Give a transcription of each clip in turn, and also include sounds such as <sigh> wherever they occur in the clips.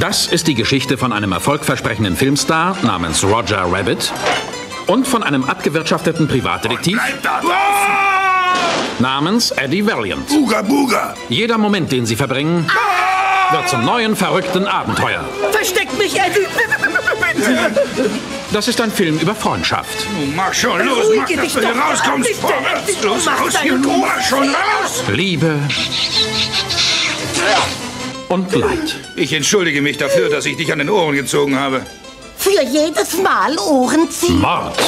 Das ist die Geschichte von einem erfolgversprechenden Filmstar namens Roger Rabbit und von einem abgewirtschafteten Privatdetektiv namens Eddie Valiant. Buga, Buga! Jeder Moment, den sie verbringen, wird zum neuen verrückten Abenteuer. Versteckt mich, Eddie! Das ist ein Film über Freundschaft, Nun mach schon los, mach, dass du hier rauskommst. Vorwärts, los, raus hier, mach schon raus! Liebe und Leid. Ich entschuldige mich dafür, dass ich dich an den Ohren gezogen habe. Für jedes Mal Ohren ziehen. Mord,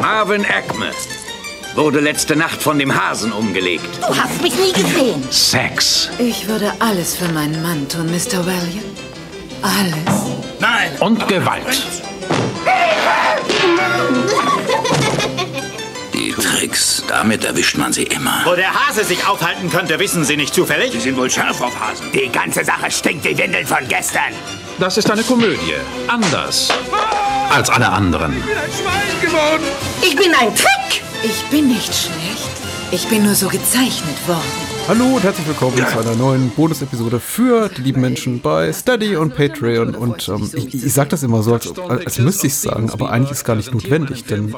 Marvin Eckme wurde letzte Nacht von dem Hasen umgelegt. Du hast mich nie gesehen. Sex Ich würde alles für meinen Mann tun, Mr. Valiant. Alles. Nein! und Gewalt. Tricks, damit erwischt man sie immer. Wo der Hase sich aufhalten könnte, wissen Sie nicht zufällig? Sie sind wohl scharf auf Hasen. Die ganze Sache stinkt wie Windeln von gestern. Das ist eine Komödie. Anders als alle anderen. Ein Schwein geworden! Ich bin ein Trick. Ich bin nicht schlecht. Ich bin nur so gezeichnet worden. Hallo und herzlich willkommen zu einer neuen Bonus-Episode für die lieben Menschen bei Steady und Patreon. Und ähm, ich, ich sage das immer so, als, als müsste ich es sagen, aber eigentlich ist gar nicht notwendig, denn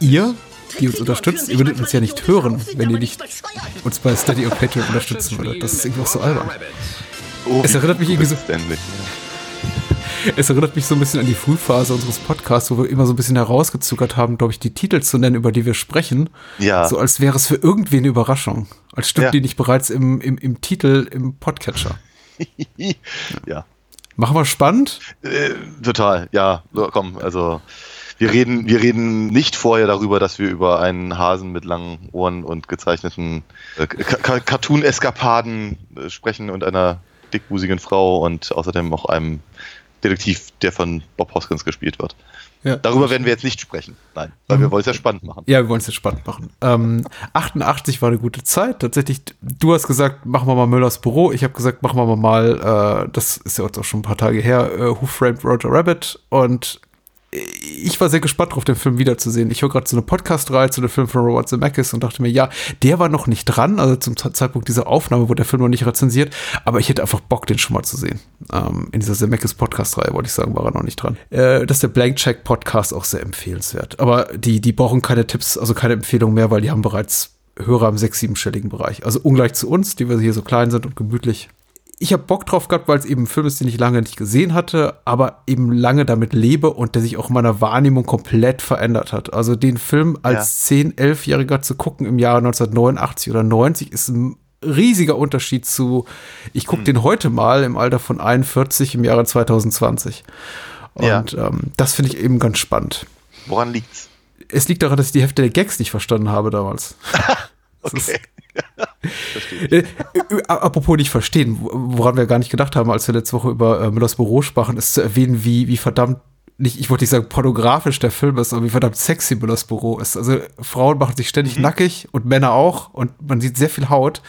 ihr, die uns unterstützt, ihr würdet uns ja nicht hören, wenn ihr nicht uns bei Steady und Patreon unterstützen würdet. Das ist irgendwie auch so albern. Es erinnert mich irgendwie so, es erinnert mich so ein bisschen an die Frühphase unseres Podcasts, wo wir immer so ein bisschen herausgezuckert haben, glaube ich, die Titel zu nennen, über die wir sprechen. Ja. So als wäre es für irgendwen eine Überraschung. Als stimmt Ja. die nicht bereits im, im, im Titel im Podcatcher. <laughs> ja, Machen wir spannend? äh, total. Ja, so, komm, also wir reden, wir reden nicht vorher darüber, dass wir über einen Hasen mit langen Ohren und gezeichneten äh, Ka- Ka- Cartoon-Eskapaden äh, sprechen und einer dickbusigen Frau und außerdem auch einem Detektiv, der von Bob Hoskins gespielt wird. Ja. Darüber werden wir jetzt nicht sprechen. Nein, weil wir wollen es ja spannend machen. Ja, wir wollen es jetzt spannend machen. Ähm, 88 war eine gute Zeit. Tatsächlich, du hast gesagt, machen wir mal Müllers Büro. Ich habe gesagt, machen wir mal, äh, das ist ja jetzt auch schon ein paar Tage her, äh, Who Framed Roger Rabbit. Und ich war sehr gespannt darauf, den Film wiederzusehen. Ich höre gerade so eine Podcast-Reihe zu dem Film von Robert Zemeckis und dachte mir, ja, der war noch nicht dran, also zum Ze- Zeitpunkt dieser Aufnahme wurde der Film noch nicht rezensiert, aber ich hätte einfach Bock, den schon mal zu sehen. Ähm, in dieser Zemeckis Podcast-Reihe, wollte ich sagen, war er noch nicht dran. Äh, das ist der Blank Check Podcast auch sehr empfehlenswert. Aber die, die brauchen keine Tipps, also keine Empfehlungen mehr, weil die haben bereits Hörer im sechs-, siebenstelligen Bereich. Also ungleich zu uns, die wir hier so klein sind und gemütlich ich habe Bock drauf gehabt, weil es eben ein Film ist, den ich lange nicht gesehen hatte, aber eben lange damit lebe und der sich auch in meiner Wahrnehmung komplett verändert hat. Also den Film als 10-, 11-Jähriger zu gucken im Jahre 1989 oder 90 ist ein riesiger Unterschied zu, ich gucke den heute mal im Alter von 41 im Jahre 2020. Ja. Und ähm, das finde ich eben ganz spannend. Woran liegt's? Es liegt daran, dass ich die Hälfte der Gags nicht verstanden habe damals. <laughs> Okay. Äh, äh, apropos nicht verstehen, wo- woran wir gar nicht gedacht haben, als wir letzte Woche über äh, Müllers Büro sprachen, ist zu erwähnen, wie, wie verdammt, nicht, ich wollte nicht sagen pornografisch der Film ist, aber wie verdammt sexy Müllers Büro ist. Also Frauen machen sich ständig nackig und Männer auch und man sieht sehr viel Haut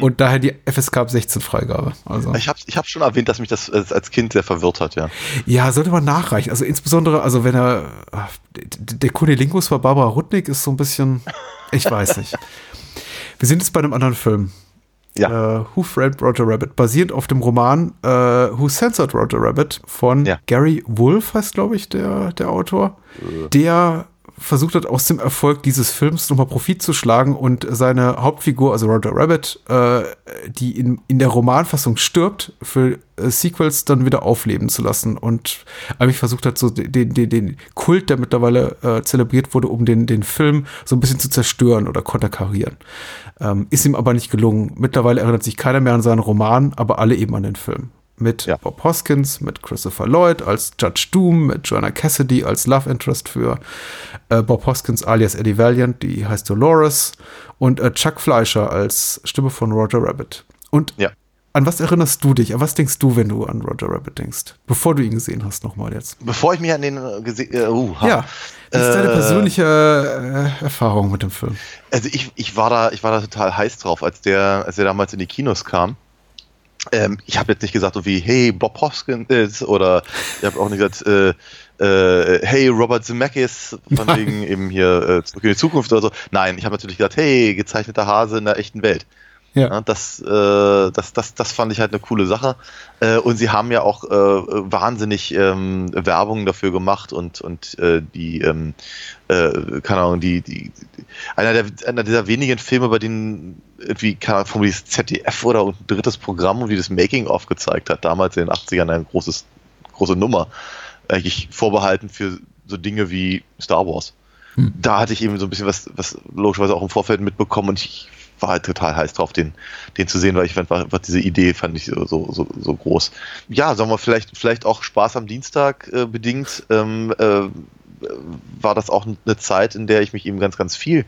und daher die FSK ab 16 Freigabe. Also. Ich habe ich hab schon erwähnt, dass mich das als Kind sehr verwirrt hat, ja. Ja, sollte man nachreichen. Also insbesondere, also wenn er, ah, der Kunilingus war Barbara Rudnick ist so ein bisschen, ich weiß nicht. <laughs> Wir sind jetzt bei einem anderen Film. Ja. Äh, Who Framed Roger Rabbit, basierend auf dem Roman äh, Who Censored Roger Rabbit von Ja. Gary Wolf, heißt glaube ich der, der Autor, der versucht hat, aus dem Erfolg dieses Films nochmal Profit zu schlagen und seine Hauptfigur, also Roger Rabbit, äh, die in, in der Romanfassung stirbt, für äh, Sequels dann wieder aufleben zu lassen und eigentlich versucht hat, so den, den, den Kult, der mittlerweile äh, zelebriert wurde, um den, den Film so ein bisschen zu zerstören oder konterkarieren. Ähm, ist ihm aber nicht gelungen. Mittlerweile erinnert sich keiner mehr an seinen Roman, aber alle eben an den Film. Mit Ja. Bob Hoskins, mit Christopher Lloyd als Judge Doom, mit Joanna Cassidy als Love Interest für äh, Bob Hoskins alias Eddie Valiant, die heißt Dolores, und äh, Chuck Fleischer als Stimme von Roger Rabbit. Und Ja. an was erinnerst du dich? An was denkst du, wenn du an Roger Rabbit denkst? Bevor du ihn gesehen hast, nochmal jetzt. Bevor ich mich an den äh, gesehen, äh, uh. Ja. Was ist deine Äh, persönliche äh, Erfahrung mit dem Film? Also ich, ich war da, ich war da total heiß drauf, als der, als der damals in die Kinos kam. Ähm, ich habe jetzt nicht gesagt, so wie, hey, Bob Hoskins oder ich habe auch nicht gesagt, äh, äh, hey, Robert Zemeckis, von Nein. wegen eben hier äh, zurück in die Zukunft oder so. Nein, ich habe natürlich gesagt, hey, gezeichneter Hase in der echten Welt. Ja. das, äh, das, das, das fand ich halt eine coole Sache. Äh, und sie haben ja auch äh, wahnsinnig ähm, Werbung dafür gemacht und, und äh, die, ähm, äh, keine Ahnung, die, die, einer, der, einer dieser wenigen Filme, bei denen irgendwie, keine Ahnung, vom ZDF oder ein drittes Programm, wie das Making-of gezeigt hat, damals in den 80ern ein großes, große Nummer, eigentlich vorbehalten für so Dinge wie Star Wars. Da hatte ich eben so ein bisschen was, was logischerweise auch im Vorfeld mitbekommen und ich war halt total heiß drauf, den, den zu sehen, weil ich einfach, einfach diese Idee fand ich so, so, so, groß. Ja, sagen wir vielleicht, vielleicht auch Spaß am Dienstag äh, bedingt, ähm, äh, war das auch eine Zeit, in der ich mich eben ganz, ganz viel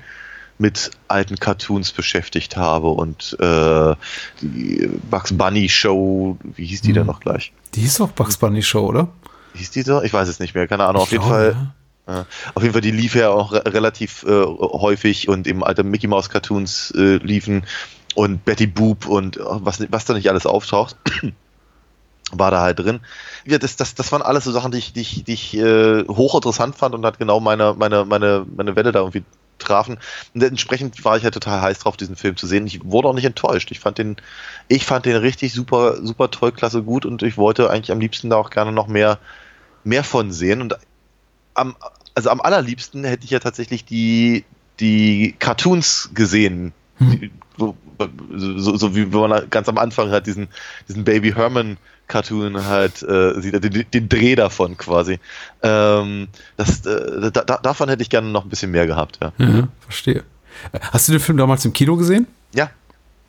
mit alten Cartoons beschäftigt habe und äh, die Bugs Bunny Show, wie hieß die denn noch gleich? Die hieß doch Bugs Bunny Show, oder? Hieß die so? Ich weiß es nicht mehr, keine Ahnung. Auf jeden glaube, Fall. Ja. Auf jeden Fall, die lief ja auch re relativ äh, häufig und eben alte Mickey Mouse Cartoons äh, liefen und Betty Boop und äh, was, was da nicht alles auftaucht, <clears throat> war da halt drin. Ja, das, das, das waren alles so Sachen, die ich, die ich, die ich äh, hochinteressant fand und hat genau meine, meine, meine, meine Welle da irgendwie trafen. Und entsprechend war ich halt total heiß drauf, diesen Film zu sehen. Ich wurde auch nicht enttäuscht. Ich fand den, ich fand den richtig super, super toll, klasse gut und ich wollte eigentlich am liebsten da auch gerne noch mehr, mehr von sehen. Und am, also am allerliebsten hätte ich ja tatsächlich die, die Cartoons gesehen. Die, so, so, so wie wenn man ganz am Anfang hat, diesen, diesen Baby Herman Cartoon halt äh, sieht, den, den Dreh davon quasi. Ähm, das, äh, da, davon hätte ich gerne noch ein bisschen mehr gehabt, ja. Mhm, verstehe. Hast du den Film damals im Kino gesehen? Ja.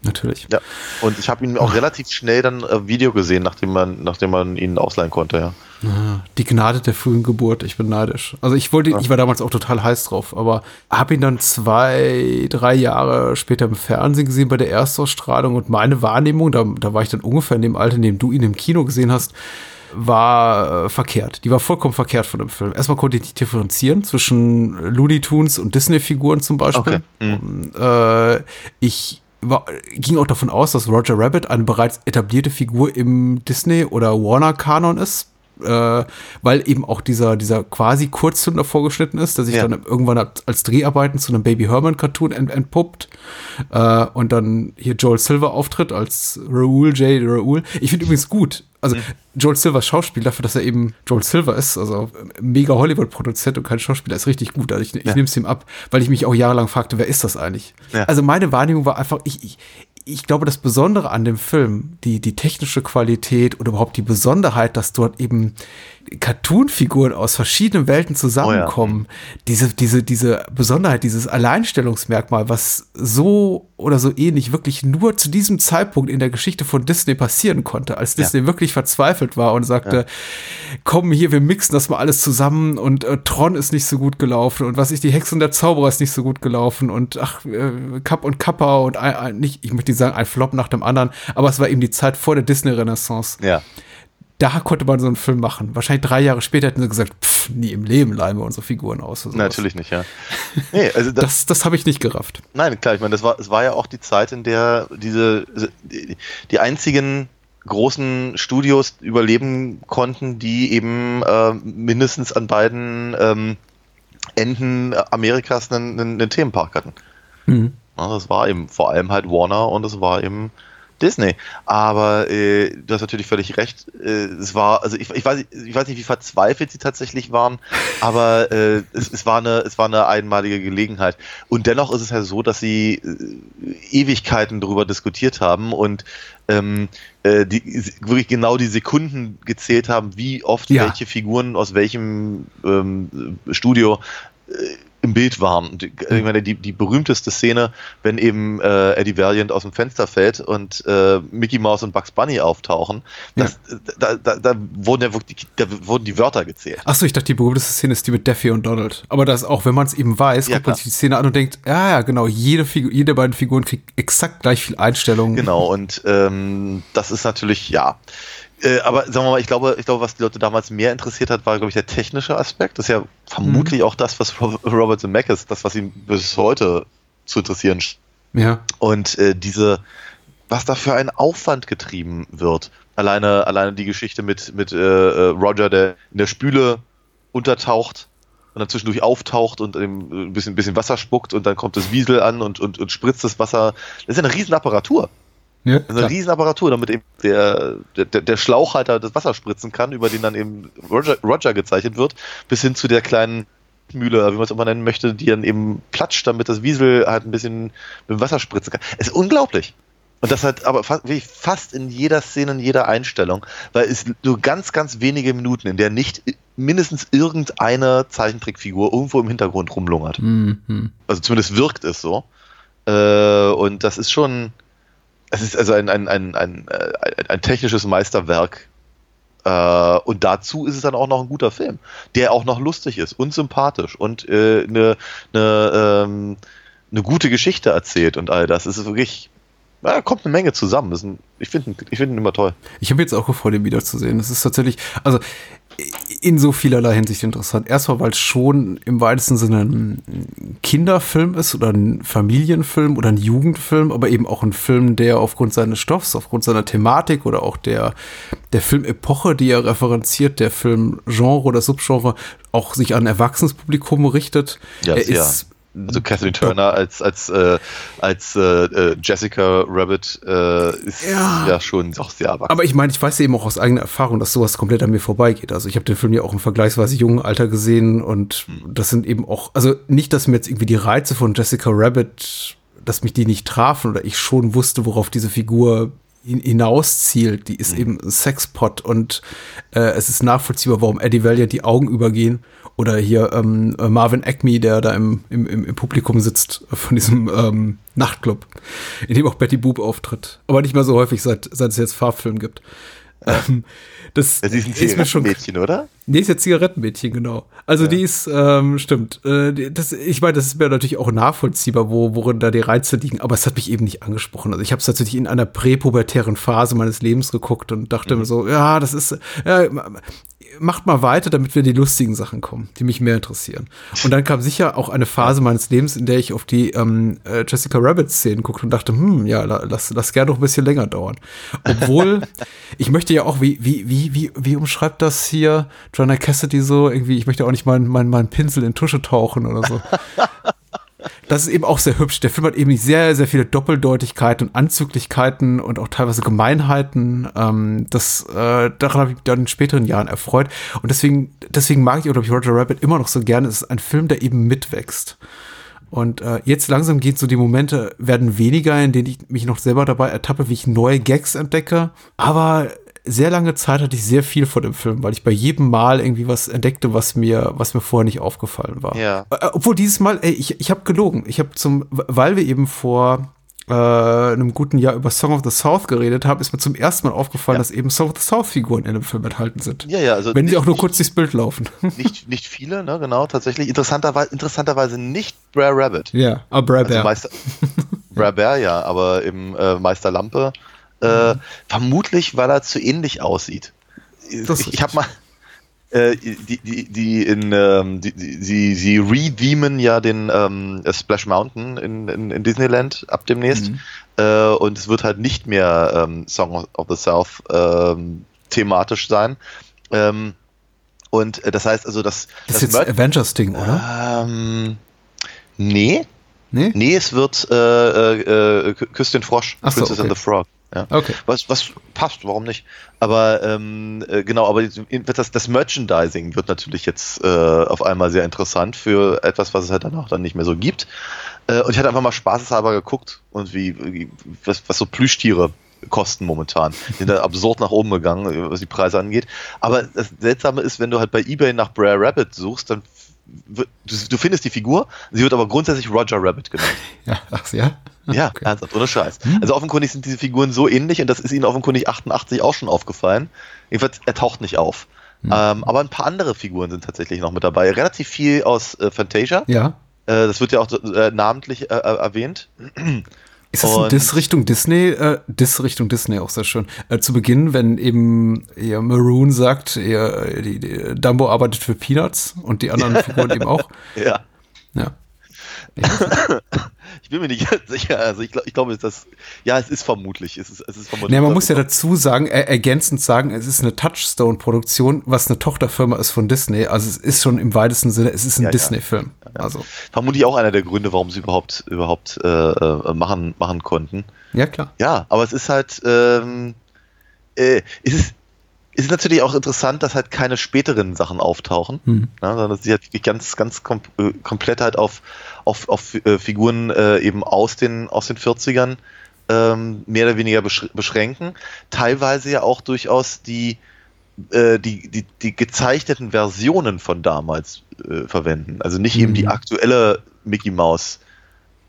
Natürlich. Ja. Und ich habe ihn auch relativ schnell dann äh, Video gesehen, nachdem man, nachdem man ihn ausleihen konnte, ja. Ah, Die Gnade der frühen Geburt, ich bin neidisch. Also ich wollte, ich war damals auch total heiß drauf, aber habe ihn dann zwei, drei Jahre später im Fernsehen gesehen bei der Erstausstrahlung und meine Wahrnehmung, da, da war ich dann ungefähr in dem Alter, in dem du ihn im Kino gesehen hast, war äh, verkehrt. Die war vollkommen verkehrt von dem Film. Erstmal konnte ich nicht differenzieren zwischen Looney Tunes und Disney-Figuren zum Beispiel. Okay. Und, äh, ich ging auch davon aus, dass Roger Rabbit eine bereits etablierte Figur im Disney- oder Warner-Kanon ist. Äh, weil eben auch dieser, dieser quasi Kurzfilm davor geschnitten ist, der sich Ja. dann irgendwann als Dreharbeiten zu einem Baby Herman Cartoon ent entpuppt äh, und dann hier Joel Silver auftritt als Raoul J. Raoul. Ich finde übrigens gut, also Joel Silvers Schauspiel dafür, dass er eben Joel Silver ist, also mega Hollywood-Produzent und kein Schauspieler, ist richtig gut. Also ich, ich Ja. nehme es ihm ab, weil ich mich auch jahrelang fragte, wer ist das eigentlich? Ja. Also meine Wahrnehmung war einfach, ich, ich, ich glaube, das Besondere an dem Film, die, die technische Qualität oder überhaupt die Besonderheit, dass dort eben Cartoon-Figuren aus verschiedenen Welten zusammenkommen, diese, diese, diese Besonderheit, dieses Alleinstellungsmerkmal, was so oder so ähnlich wirklich nur zu diesem Zeitpunkt in der Geschichte von Disney passieren konnte, als Disney wirklich verzweifelt war und sagte, komm hier, wir mixen das mal alles zusammen und äh, Tron ist nicht so gut gelaufen und was ich, die Hexe und der Zauberer ist nicht so gut gelaufen und ach, äh, Kapp und Kappa und ein, ein, nicht, ich möchte nicht sagen, ein Flop nach dem anderen, aber es war eben die Zeit vor der Disney-Renaissance. Ja. Da konnte man so einen Film machen. Wahrscheinlich drei Jahre später hätten sie gesagt, pff, nie im Leben leihen wir unsere Figuren aus. oder. Natürlich nicht, ja. <laughs> Nee, also das, Das, das habe ich nicht gerafft. Nein, klar, ich meine, das war, es war ja auch die Zeit, in der diese, die, die einzigen großen Studios überleben konnten, die eben äh, mindestens an beiden ähm, Enden Amerikas einen, einen, einen Themenpark hatten. Mhm. Ja, das war eben vor allem halt Warner und es war eben Disney. Aber äh, du hast natürlich völlig recht. Äh, es war, also ich, ich, weiß, ich weiß nicht, wie verzweifelt sie tatsächlich waren, aber äh, es, es, war eine, es war eine einmalige Gelegenheit. Und dennoch ist es ja so, dass sie äh, Ewigkeiten darüber diskutiert haben und ähm, äh, die, wirklich genau die Sekunden gezählt haben, wie oft Ja. welche Figuren aus welchem ähm, Studio äh, im Bild waren. Und ich meine, die, die berühmteste Szene, wenn eben äh, Eddie Valiant aus dem Fenster fällt und äh, Mickey Mouse und Bugs Bunny auftauchen, das, da, da, da wurden ja wirklich, da wurden die Wörter gezählt. Achso, ich dachte, die berühmteste Szene ist die mit Daffy und Donald. Aber das auch, wenn man es eben weiß, Ja, guckt man klar. sich die Szene an und denkt, ja, ja, genau, jede, Figur, jede beiden Figuren kriegt exakt gleich viel Einstellung. Genau, und ähm, das ist natürlich, ja. Äh, aber sagen wir mal, ich glaube, ich glaube, was die Leute damals mehr interessiert hat, war, glaube ich, der technische Aspekt. Das ist ja vermutlich auch das, was Rob- Robert Zemeckis, das, was ihn bis heute zu interessieren Ja. Und äh, diese, was da für ein Aufwand getrieben wird. Alleine, alleine die Geschichte mit, mit äh, äh, Roger, der in der Spüle untertaucht und dann zwischendurch auftaucht und eben ein bisschen, ein bisschen Wasser spuckt und dann kommt das Wiesel an und, und, und spritzt das Wasser. Das ist ja eine Riesenapparatur. Ja, ist eine Riesenapparatur, damit eben der, der, der Schlauchhalter das Wasser spritzen kann, über den dann eben Roger, Roger gezeichnet wird, bis hin zu der kleinen Mühle, wie man es immer nennen möchte, die dann eben platscht, damit das Wiesel halt ein bisschen mit dem Wasser spritzen kann. Es ist unglaublich. Und das halt aber fast, fast in jeder Szene, in jeder Einstellung, weil es nur ganz, ganz wenige Minuten, in der nicht mindestens irgendeine Zeichentrickfigur irgendwo im Hintergrund rumlungert. Mhm. Also zumindest wirkt es so. Äh, und das ist schon, es ist also ein, ein, ein, ein, äh, ein, technisches Meisterwerk. Äh, und dazu ist es dann auch noch ein guter Film, der auch noch lustig ist und sympathisch und äh, eine, eine, ähm, eine gute Geschichte erzählt und all das. Es ist wirklich, ja, kommt eine Menge zusammen. Ein, ich finde ihn, ich find ihn immer toll. Ich habe jetzt auch gefreut, ihn wiederzusehen. Das ist tatsächlich, also in so vielerlei Hinsicht interessant. Erstmal, weil es schon im weitesten Sinne ein Kinderfilm ist oder ein Familienfilm oder ein Jugendfilm, aber eben auch ein Film, der aufgrund seines Stoffs, aufgrund seiner Thematik oder auch der, der Filmepoche, die er referenziert, der Filmgenre oder Subgenre, auch sich an ein Erwachsenes-Publikum richtet. Ja, er ist Also Kathleen Turner als als äh, als äh, äh, Jessica Rabbit äh, ist Ja. ja. schon auch sehr erwachsen. Aber ich meine, ich weiß eben auch aus eigener Erfahrung, dass sowas komplett an mir vorbeigeht. Also ich habe den Film ja auch im vergleichsweise jungen Alter gesehen und das sind eben auch, also nicht, dass mir jetzt irgendwie die Reize von Jessica Rabbit, dass mich die nicht trafen oder ich schon wusste, worauf diese Figur hin- hinauszielt. Die ist eben ein Sexpot und äh, es ist nachvollziehbar, warum Eddie Valiant die Augen übergehen. Oder hier ähm, äh, Marvin Acme, der da im, im, im Publikum sitzt von diesem ähm, Nachtclub, in dem auch Betty Boop auftritt. Aber nicht mehr so häufig, seit, seit es jetzt Farbfilm gibt. Ähm, das Sie ist ein Zigarettenmädchen, oder? Nee, ist ja Zigarettenmädchen, genau. Also die ist, ähm, stimmt. Äh, das, ich meine, das ist mir natürlich auch nachvollziehbar, wo, worin da die Reize liegen, aber es hat mich eben nicht angesprochen. Also ich habe es tatsächlich in einer präpubertären Phase meines Lebens geguckt und dachte mir so, ja, das ist, ja, macht mal weiter, damit wir die lustigen Sachen kommen, die mich mehr interessieren. Und dann kam sicher auch eine Phase meines Lebens, in der ich auf die ähm, äh, Jessica Rabbit-Szenen guckte und dachte, hm, ja, la- lass, lass gerne noch ein bisschen länger dauern. Obwohl, <laughs> ich möchte ja auch, wie, wie, wie, wie, wie umschreibt das hier Joanna Cassidy so? Irgendwie, ich möchte auch nicht meinen mein, mein Pinsel in Tusche tauchen oder so. Das ist eben auch sehr hübsch. Der Film hat eben sehr, sehr viele Doppeldeutigkeiten und Anzüglichkeiten und auch teilweise Gemeinheiten. Ähm, das, äh, daran habe ich mich dann in späteren Jahren erfreut. Und deswegen, deswegen mag ich, oder ich Roger Rabbit immer noch so gerne. Es ist ein Film, der eben mitwächst. Und äh, jetzt langsam geht so die Momente werden weniger, in denen ich mich noch selber dabei ertappe, wie ich neue Gags entdecke. Aber sehr lange Zeit hatte ich sehr viel von dem Film, weil ich bei jedem Mal irgendwie was entdeckte, was mir, was mir vorher nicht aufgefallen war. Ja. Äh, obwohl dieses Mal, ey, ich, ich habe gelogen. Ich habe zum, weil wir eben vor äh, einem guten Jahr über Song of the South geredet haben, ist mir zum ersten Mal aufgefallen, dass eben Song of the South Figuren in dem Film enthalten sind. Ja, ja, also Wenn sie nicht- auch nur nicht- kurz durchs Bild laufen. Nicht, nicht viele, ne, genau, tatsächlich. Interessanterweise, interessanterweise nicht Brer Rabbit. ja, aber Also Meister, Brer Bear, ja, aber eben äh, Meister Lampe. Äh, Vermutlich, weil er zu ähnlich aussieht. Das ich ich habe mal äh, die, die, die in ähm, die, die, sie, sie redeemen ja den ähm, Splash Mountain in, in, in Disneyland ab demnächst. Äh, und es wird halt nicht mehr ähm, Song of the South ähm, thematisch sein. Ähm, und äh, das heißt also, dass Das ist jetzt Avengers-Ding, oder? ähm, nee, Nee? nee, es wird äh, äh, äh, Küss den Frosch, Ach so, Princess okay. and the Frog. Ja. Okay. Was, was passt, warum nicht? Aber ähm, äh, genau, aber das, das Merchandising wird natürlich jetzt äh, auf einmal sehr interessant für etwas, was es halt danach dann nicht mehr so gibt. Äh, und ich hatte einfach mal spaßeshalber geguckt und wie, wie was, was so Plüschtiere kosten momentan. Die sind da <laughs> absurd nach oben gegangen, was die Preise angeht. Aber das Seltsame ist, wenn du halt bei Ebay nach Brer Rabbit suchst, dann du, du findest die Figur, sie wird aber grundsätzlich Roger Rabbit genannt. <laughs> Ja, ach ja. <laughs> Ja, Okay. ernsthaft, ohne Scheiß. Also offenkundig sind diese Figuren so ähnlich und das ist ihnen offenkundig 88 auch schon aufgefallen. Jedenfalls, er taucht nicht auf. Ähm, aber ein paar andere Figuren sind tatsächlich noch mit dabei. Relativ viel aus äh, Fantasia. Ja. Äh, das wird ja auch äh, namentlich äh, äh, erwähnt. <clears throat> Ist das ein Und- Diss Richtung Disney? Äh, Diss Richtung Disney auch sehr schön. Äh, zu Beginn, wenn eben ihr Maroon sagt, ihr, die, die, Dumbo arbeitet für Peanuts und die anderen <laughs> Figuren eben auch. Ja. Ja. <laughs> Ich bin mir nicht <laughs> sicher. Also ich, glaub, ich glaube, das, ja, es ist vermutlich. Es ist, es ist vermutlich Nee, man muss ja dazu sagen, er, ergänzend sagen, es ist eine Touchstone-Produktion, was eine Tochterfirma ist von Disney. Also es ist schon im weitesten Sinne, es ist ein Ja, ja. Disney-Film. Also, vermutlich auch einer der Gründe, warum sie überhaupt überhaupt äh, äh, machen machen konnten. ja klar. Ja, aber es ist halt, ähm, äh, es ist, es ist natürlich auch interessant, dass halt keine späteren Sachen auftauchen, Hm. ja, sondern dass sie halt wirklich ganz, ganz kom äh, komplett halt auf, auf, auf äh, Figuren äh, eben aus den, aus den 40ern ähm, mehr oder weniger besch beschränken. Teilweise ja auch durchaus die, äh, die, die, die gezeichneten Versionen von damals äh, verwenden. Also nicht eben die Mhm. aktuelle Mickey Mouse,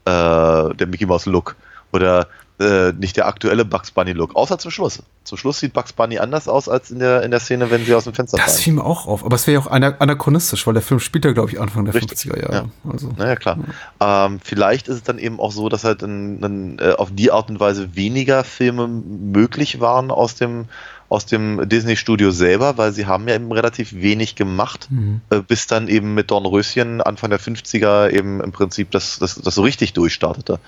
äh, der Mickey Mouse Look oder äh, nicht der aktuelle Bugs Bunny Look, außer zum Schluss. Zum Schluss sieht Bugs Bunny anders aus als in der, in der Szene, wenn sie aus dem Fenster Das fallen. fiel mir auch auf. Aber es wäre ja auch ana anachronistisch, weil der Film spielt ja, glaube ich, Anfang der Richtig, 50er Jahre. Also, Naja, klar. Ähm, vielleicht ist es dann eben auch so, dass halt dann, dann, äh, auf die Art und Weise weniger Filme möglich waren aus dem, aus dem Disney-Studio selber, weil sie haben ja eben relativ wenig gemacht, Mhm. äh, bis dann eben mit Dornröschen Anfang der 50er eben im Prinzip das, das, das so richtig durchstartete.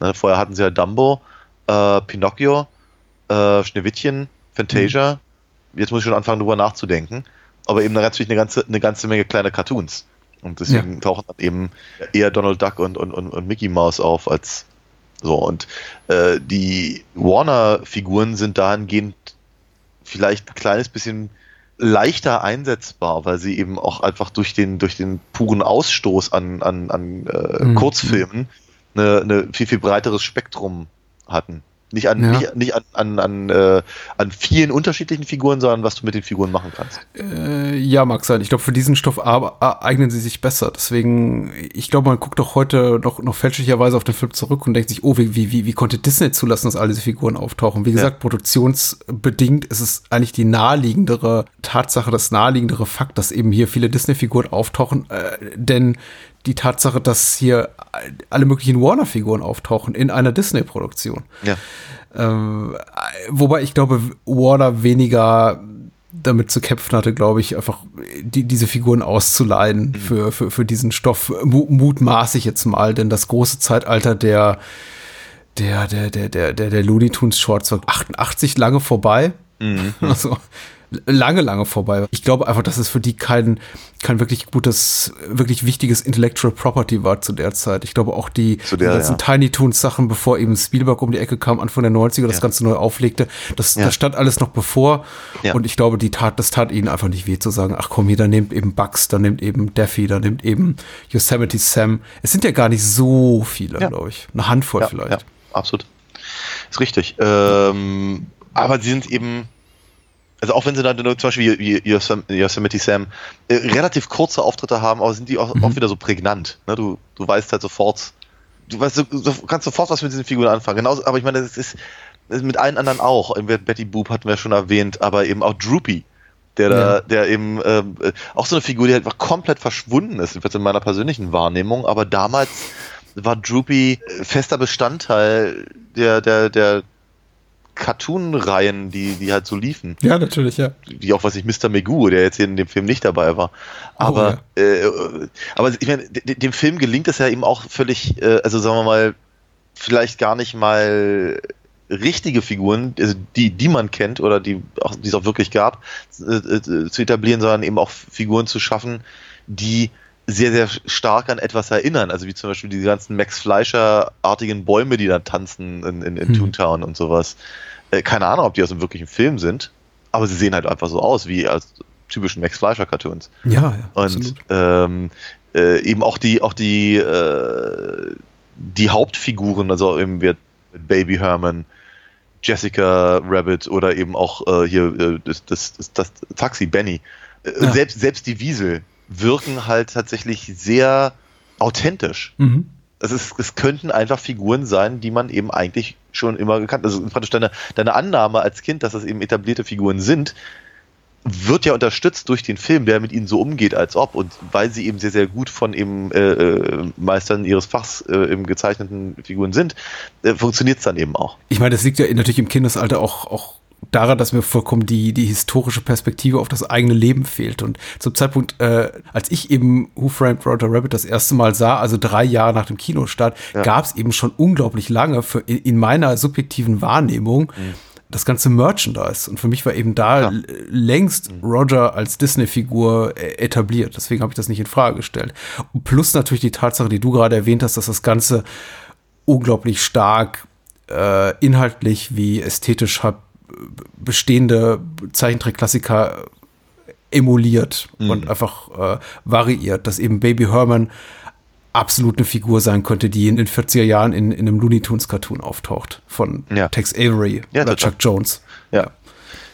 Ne, vorher hatten sie ja Dumbo, äh, Pinocchio, äh, Schneewittchen, Fantasia. Jetzt muss ich schon anfangen, drüber nachzudenken. Aber eben natürlich eine ganze, eine ganze Menge kleine Cartoons. Und deswegen tauchen dann eben eher Donald Duck und, und, und, und Mickey Mouse auf als so. Und äh, die Warner-Figuren sind dahingehend vielleicht ein kleines bisschen leichter einsetzbar, weil sie eben auch einfach durch den, durch den puren Ausstoß an, an, an äh, Mhm. Kurzfilmen eine, eine viel, viel breiteres Spektrum hatten. Nicht an, Ja. nicht, nicht an, an, an, äh, an vielen unterschiedlichen Figuren, sondern was du mit den Figuren machen kannst. Äh, ja, mag sein. Ich glaube, für diesen Stoff eignen sie sich besser. Deswegen, ich glaube, man guckt doch heute noch, noch fälschlicherweise auf den Film zurück und denkt sich, oh, wie, wie, wie, wie konnte Disney zulassen, dass all diese Figuren auftauchen? Wie gesagt, produktionsbedingt ist es eigentlich die naheliegendere Tatsache, das naheliegendere Fakt, dass eben hier viele Disney-Figuren auftauchen, äh, denn die Tatsache, dass hier alle möglichen Warner-Figuren auftauchen in einer Disney-Produktion. Ja. Ähm, wobei ich glaube, Warner weniger damit zu kämpfen hatte, glaube ich, einfach die, diese Figuren auszuleihen für, für, für diesen Stoff. Mu- Mutmaßig jetzt mal, denn das große Zeitalter der, der, der, der, der, der, der Looney Tunes Shorts war 88 lange vorbei. <laughs> Also lange, lange vorbei. Ich glaube einfach, dass es für die kein, kein wirklich gutes, wirklich wichtiges Intellectual Property war zu der Zeit. Ich glaube auch die, der, die ganzen ja. Tiny Toons Sachen, bevor eben Spielberg um die Ecke kam, Anfang der 90er, das Ja. Ganze neu auflegte, das, Ja. das stand alles noch bevor. Und ich glaube, die tat, das tat ihnen einfach nicht weh zu sagen, ach komm, hier, da nimmt eben Bugs, da nimmt eben Daffy, da nimmt eben Yosemite Sam. Es sind ja gar nicht so viele, glaube ich. Eine Handvoll vielleicht. Ja, absolut. Ist richtig. Ähm, aber sie sind eben, also auch wenn sie dann zum Beispiel Yosemite Sam äh, relativ kurze Auftritte haben, aber sind die auch, Mhm. auch wieder so prägnant. Ne? Du, du weißt halt sofort, du weißt, du, kannst sofort was mit diesen Figuren anfangen. Genauso, aber ich meine, das ist, das ist mit allen anderen auch. Betty Boop hatten wir schon erwähnt, aber eben auch Droopy. Der da, Ja. der eben ähm, äh, auch so eine Figur, die halt einfach komplett verschwunden ist, jedenfalls in meiner persönlichen Wahrnehmung, aber damals war Droopy äh, fester Bestandteil der, der, der Cartoon-Reihen, die, die halt so liefen. Ja, natürlich, ja. Wie auch, was ich, Mr. Megoo, der jetzt hier in dem Film nicht dabei war. Aber, äh, aber ich meine, de- dem Film gelingt es ja eben auch völlig, äh, also sagen wir mal, vielleicht gar nicht mal richtige Figuren, also die, die man kennt oder die, auch, die es auch wirklich gab, äh, äh, zu etablieren, sondern eben auch Figuren zu schaffen, die sehr, sehr stark an etwas erinnern. Also wie zum Beispiel die ganzen Max Fleischer-artigen Bäume, die da tanzen in, in, in Hm. Toontown und sowas. Äh, keine Ahnung, ob die aus einem wirklichen Film sind, aber sie sehen halt einfach so aus wie als typischen Max Fleischer-Cartoons. Ja, ja. Und ähm, äh, eben auch die, auch die, äh, die Hauptfiguren, also eben wird Baby Herman, Jessica Rabbit oder eben auch äh, hier äh, das, das, das, das Taxi Benny. Äh, Ja. Selbst, selbst die Wiesel wirken halt tatsächlich sehr authentisch. Mhm. Es, ist, es könnten einfach Figuren sein, die man eben eigentlich schon immer gekannt hat. Also praktisch deine, deine Annahme als Kind, dass das eben etablierte Figuren sind, wird ja unterstützt durch den Film, der mit ihnen so umgeht, als ob. Und weil sie eben sehr, sehr gut von eben äh, äh, Meistern ihres Fachs äh, im gezeichneten Figuren sind, äh, funktioniert es dann eben auch. Ich meine, das liegt ja natürlich im Kindesalter auch, auch daran, dass mir vollkommen die, die historische Perspektive auf das eigene Leben fehlt. Und zum Zeitpunkt, äh, als ich eben Who Framed Roger Rabbit das erste Mal sah, also drei Jahre nach dem Kinostart, ja. gab es eben schon unglaublich lange für, in, in meiner subjektiven Wahrnehmung mhm. das ganze Merchandise. Und für mich war eben da ja. längst mhm. Roger als Disney-Figur äh, etabliert. Deswegen habe ich das nicht in Frage gestellt. Und plus natürlich die Tatsache, die du gerade erwähnt hast, dass das Ganze unglaublich stark äh, inhaltlich wie ästhetisch hat bestehende Zeichentrickklassiker emuliert mhm. und einfach äh, variiert, dass eben Baby Herman absolut eine Figur sein könnte, die in den 40er Jahren in, in einem Looney Tunes Cartoon auftaucht von ja. Tex Avery ja, oder Chuck Jones. Ja.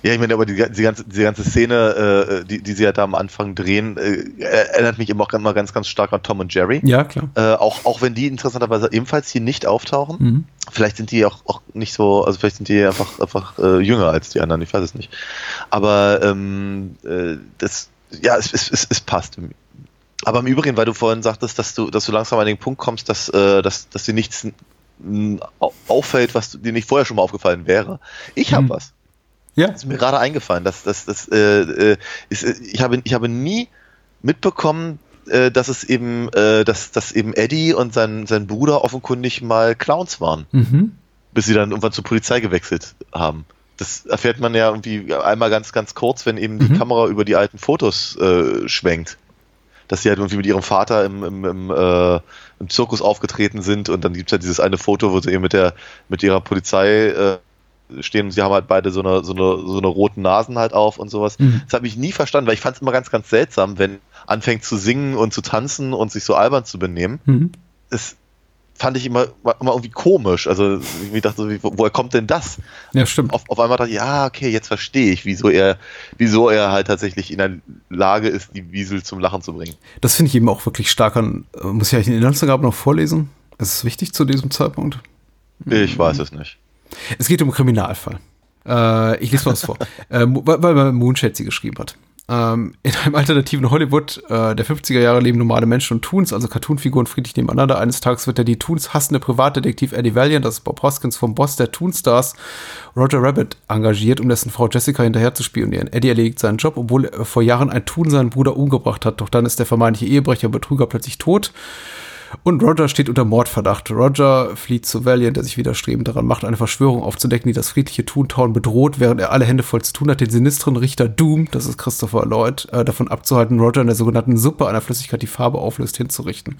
Ja, ich meine, aber die, die, ganze, die ganze Szene, äh, die, die sie ja da am Anfang drehen, äh, erinnert mich immer auch immer ganz, ganz stark an Tom und Jerry. Ja, klar. Äh, auch, auch wenn die interessanterweise ebenfalls hier nicht auftauchen. Mhm. Vielleicht sind die auch, auch nicht so, also vielleicht sind die einfach, einfach äh, jünger als die anderen, ich weiß es nicht. Aber ähm, äh, das, ja, es, es, es, es passt. Aber im Übrigen, weil du vorhin sagtest, dass du, dass du langsam an den Punkt kommst, dass, äh, dass, dass dir nichts auffällt, was dir nicht vorher schon mal aufgefallen wäre. Ich habe mhm. was. Ja. Das ist mir gerade eingefallen. Dass, dass, dass, äh, äh ist, äh, ich, habe, ich habe nie mitbekommen, äh, dass es eben, äh, dass, dass eben Eddie und sein, sein Bruder offenkundig mal Clowns waren. Mhm. Bis sie dann irgendwann zur Polizei gewechselt haben. Das erfährt man ja irgendwie einmal ganz, ganz kurz, wenn eben die mhm. Kamera über die alten Fotos äh, schwenkt. Dass sie halt irgendwie mit ihrem Vater im, im, im, äh, im Zirkus aufgetreten sind und dann gibt es halt dieses eine Foto, wo sie eben mit der mit ihrer Polizei äh, stehen sie haben halt beide so eine, so eine, so eine roten Nasen halt auf und sowas. Mhm. Das habe ich nie verstanden, weil ich fand es immer ganz, ganz seltsam, wenn anfängt zu singen und zu tanzen und sich so albern zu benehmen. Mhm. Das fand ich immer, immer irgendwie komisch. Also ich dachte, woher kommt denn das? Ja, stimmt. Auf, auf einmal dachte ich, ja, okay, jetzt verstehe ich, wieso er, wieso er halt tatsächlich in der Lage ist, die Wiesel zum Lachen zu bringen. Das finde ich eben auch wirklich stark an. Muss ich eigentlich den Inhaltsangaben noch vorlesen? Ist es wichtig zu diesem Zeitpunkt? Ich weiß es nicht. Es geht um einen Kriminalfall. Äh, ich lese mal was vor, <laughs> äh, weil, weil man Moonshade sie geschrieben hat. Ähm, in einem alternativen Hollywood äh, der 50er Jahre leben normale Menschen und Toons, also Cartoonfiguren friedlich nebeneinander. Eines Tages wird der die Toons hassende Privatdetektiv Eddie Valiant, das ist Bob Hoskins vom Boss der Toonstars, Roger Rabbit, engagiert, um dessen Frau Jessica hinterher zu spionieren. Eddie erledigt seinen Job, obwohl er vor Jahren ein Toon seinen Bruder umgebracht hat. Doch dann ist der vermeintliche Ehebrecher und Betrüger plötzlich tot. Und Roger steht unter Mordverdacht. Roger flieht zu Valiant, der sich widerstrebend daran macht, eine Verschwörung aufzudecken, die das friedliche Toontown bedroht, während er alle Hände voll zu tun hat, den sinistren Richter Doom, das ist Christopher Lloyd, äh, davon abzuhalten, Roger in der sogenannten Suppe einer Flüssigkeit, die Farbe auflöst, hinzurichten.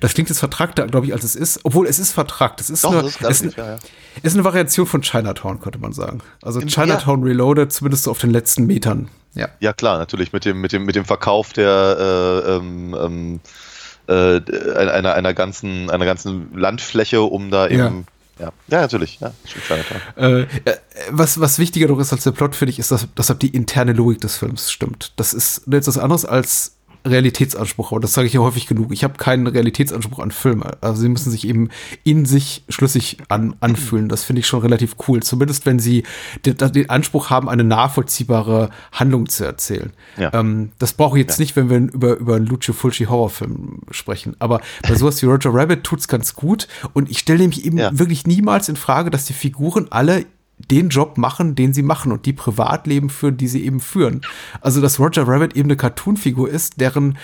Das klingt jetzt vertragter, glaube ich, als es ist, obwohl es ist vertragt. Es ist, Doch, eine, ist, es ist, ja, ja. ist eine Variation von Chinatown, könnte man sagen. Also Im, Chinatown ja. Reloaded, zumindest so auf den letzten Metern. Ja. ja, klar, natürlich mit dem, mit dem, mit dem Verkauf der äh, ähm, ähm äh, einer, einer, ganzen, einer ganzen Landfläche, um da eben. Ja, ja, natürlich. Ja, äh, äh, was, was wichtiger noch ist als der Plot, finde ich, ist, dass, dass die interne Logik des Films stimmt. Das ist jetzt was anderes als Realitätsanspruch, aber das sage ich ja häufig genug. Ich habe keinen Realitätsanspruch an Filme. Also sie müssen sich eben in sich schlüssig an, anfühlen. Das finde ich schon relativ cool. Zumindest wenn sie den, den, Anspruch haben, eine nachvollziehbare Handlung zu erzählen. Ja. Ähm, das brauche ich jetzt ja. nicht, wenn wir über, über einen Lucio Fulci Horrorfilm sprechen. Aber bei sowas wie Roger Rabbit tut's ganz gut. Und ich stelle nämlich eben ja. wirklich niemals in Frage, dass die Figuren alle den Job machen, den sie machen und die Privatleben führen, die sie eben führen. Also, dass Roger Rabbit eben eine Cartoonfigur ist, deren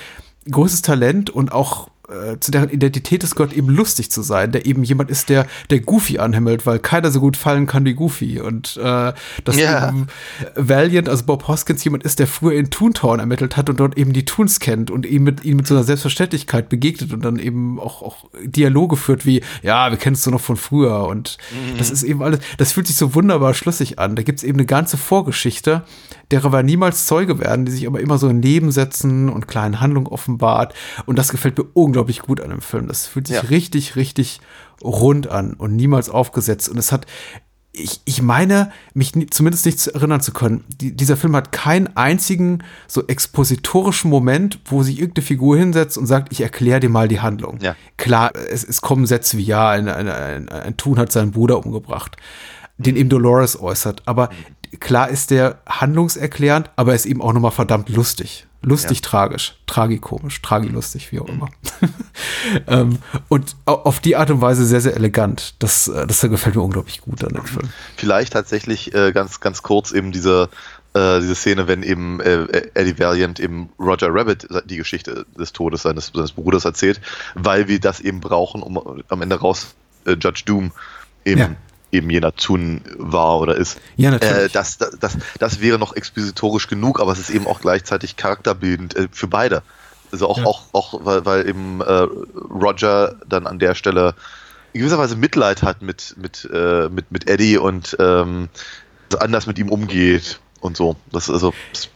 größtes Talent und auch äh, zu deren Identität es gehört, eben lustig zu sein, der eben jemand ist, der, der Goofy anhimmelt, weil keiner so gut fallen kann wie Goofy. Und äh, dass eben Valiant, also Bob Hoskins, jemand ist, der früher in Toontown ermittelt hat und dort eben die Toons kennt und ihm mit, ihm mit so einer Selbstverständlichkeit begegnet und dann eben auch, auch Dialoge führt wie, ja, wir kennen es so noch von früher. Und mhm. das ist eben alles, das fühlt sich so wunderbar schlüssig an. Da gibt es eben eine ganze Vorgeschichte, derer wir niemals Zeuge werden, die sich aber immer so in Leben setzen und kleinen Handlungen offenbart. Und das gefällt mir unglaublich gut an dem Film. Das fühlt sich ja. richtig, richtig rund an und niemals aufgesetzt. Und es hat, ich, ich meine, mich nie, zumindest nicht zu erinnern zu können, die, dieser Film hat keinen einzigen so expositorischen Moment, wo sich irgendeine Figur hinsetzt und sagt, ich erkläre dir mal die Handlung. Ja. Klar, es, es kommen Sätze wie, ja, ein, ein, ein, ein Tun hat seinen Bruder umgebracht, den eben Dolores äußert. Aber klar ist der handlungserklärend, aber er ist eben auch nochmal verdammt lustig. Lustig, tragisch, tragikomisch, tragilustig, wie auch immer. <laughs> ähm, und au- auf die Art und Weise sehr, sehr elegant. Das, äh, das gefällt mir unglaublich gut an dem Film. Vielleicht tatsächlich äh, ganz, ganz kurz eben diese, äh, diese Szene, wenn eben äh, Eddie Valiant eben Roger Rabbit die Geschichte des Todes seines, seines Bruders erzählt, weil wir das eben brauchen, um am Ende raus äh, Judge Doom eben, Ja. Eben jener Tun war oder ist. Ja, natürlich. Äh, das, das, das, das wäre noch expositorisch genug, aber es ist eben auch gleichzeitig charakterbildend äh, für beide. Also auch, Ja. auch, auch weil, weil eben äh, Roger dann an der Stelle in gewisser Weise Mitleid hat mit, mit, äh, mit, mit Eddie und ähm, anders mit ihm umgeht und so. Das, also, das,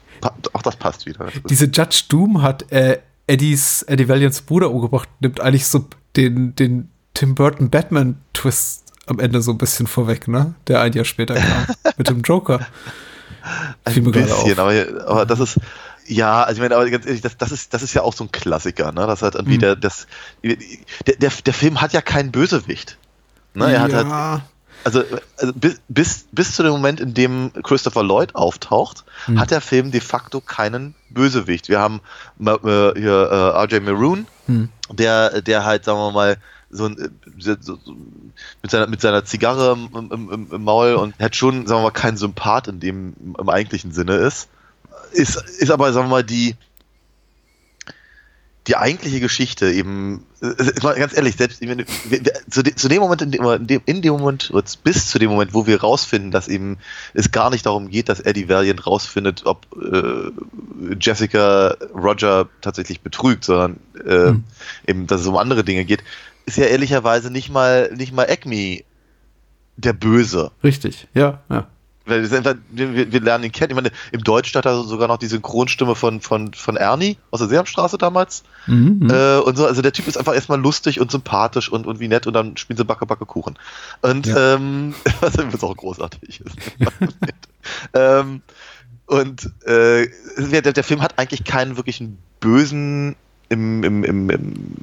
auch das passt wieder. Diese Judge Doom hat äh, Eddies, Eddie Valiants Bruder umgebracht, nimmt eigentlich so den, den Tim Burton Batman-Twist am Ende so ein bisschen vorweg, ne? Der ein Jahr später kam. <laughs> mit dem Joker. Ein bisschen, aber, aber das ist, ja, also ich meine, aber ganz ehrlich, das, das, ist, das ist ja auch so ein Klassiker, ne? Das hat Mhm. irgendwie der, das, der, der, der Film hat ja keinen Bösewicht. Ne? Er hat halt, ja, also, also bis, bis, bis zu dem Moment, in dem Christopher Lloyd auftaucht, Hm. hat der Film de facto keinen Bösewicht. Wir haben ma- äh, hier äh, RJ Maroon, Hm. der, der halt, sagen wir mal, so, ein, äh, so, mit, seiner, mit seiner Zigarre im, im, im, Maul und hat schon, sagen wir mal, kein Sympath in dem im eigentlichen Sinne ist. Ist, ist aber, sagen wir mal, die, die eigentliche Geschichte eben, äh, ganz ehrlich, selbst zu, de, zu dem Moment, in dem, in dem, in dem Moment, bis zu dem Moment, wo wir rausfinden, dass eben es gar nicht darum geht, dass Eddie Valiant rausfindet, ob äh, Jessica Roger tatsächlich betrügt, sondern äh, Hm. eben, dass es um andere Dinge geht, ist ja ehrlicherweise nicht mal, nicht mal Acme der Böse. richtig, ja, ja. Weil wir, wir, wir lernen ihn kennen. Ich meine, im Deutschen hat er sogar noch die Synchronstimme von, von, von Ernie aus der Sesamstraße damals. Mhm, mhm. Äh, und so, also der Typ ist einfach erstmal lustig und sympathisch und, und wie nett und dann spielen sie Backe, Backe, Kuchen. Und Ja. ähm, <laughs> was übrigens auch großartig ist. <laughs> ähm, und äh, der, der Film hat eigentlich keinen wirklichen Bösen im, im, im, im,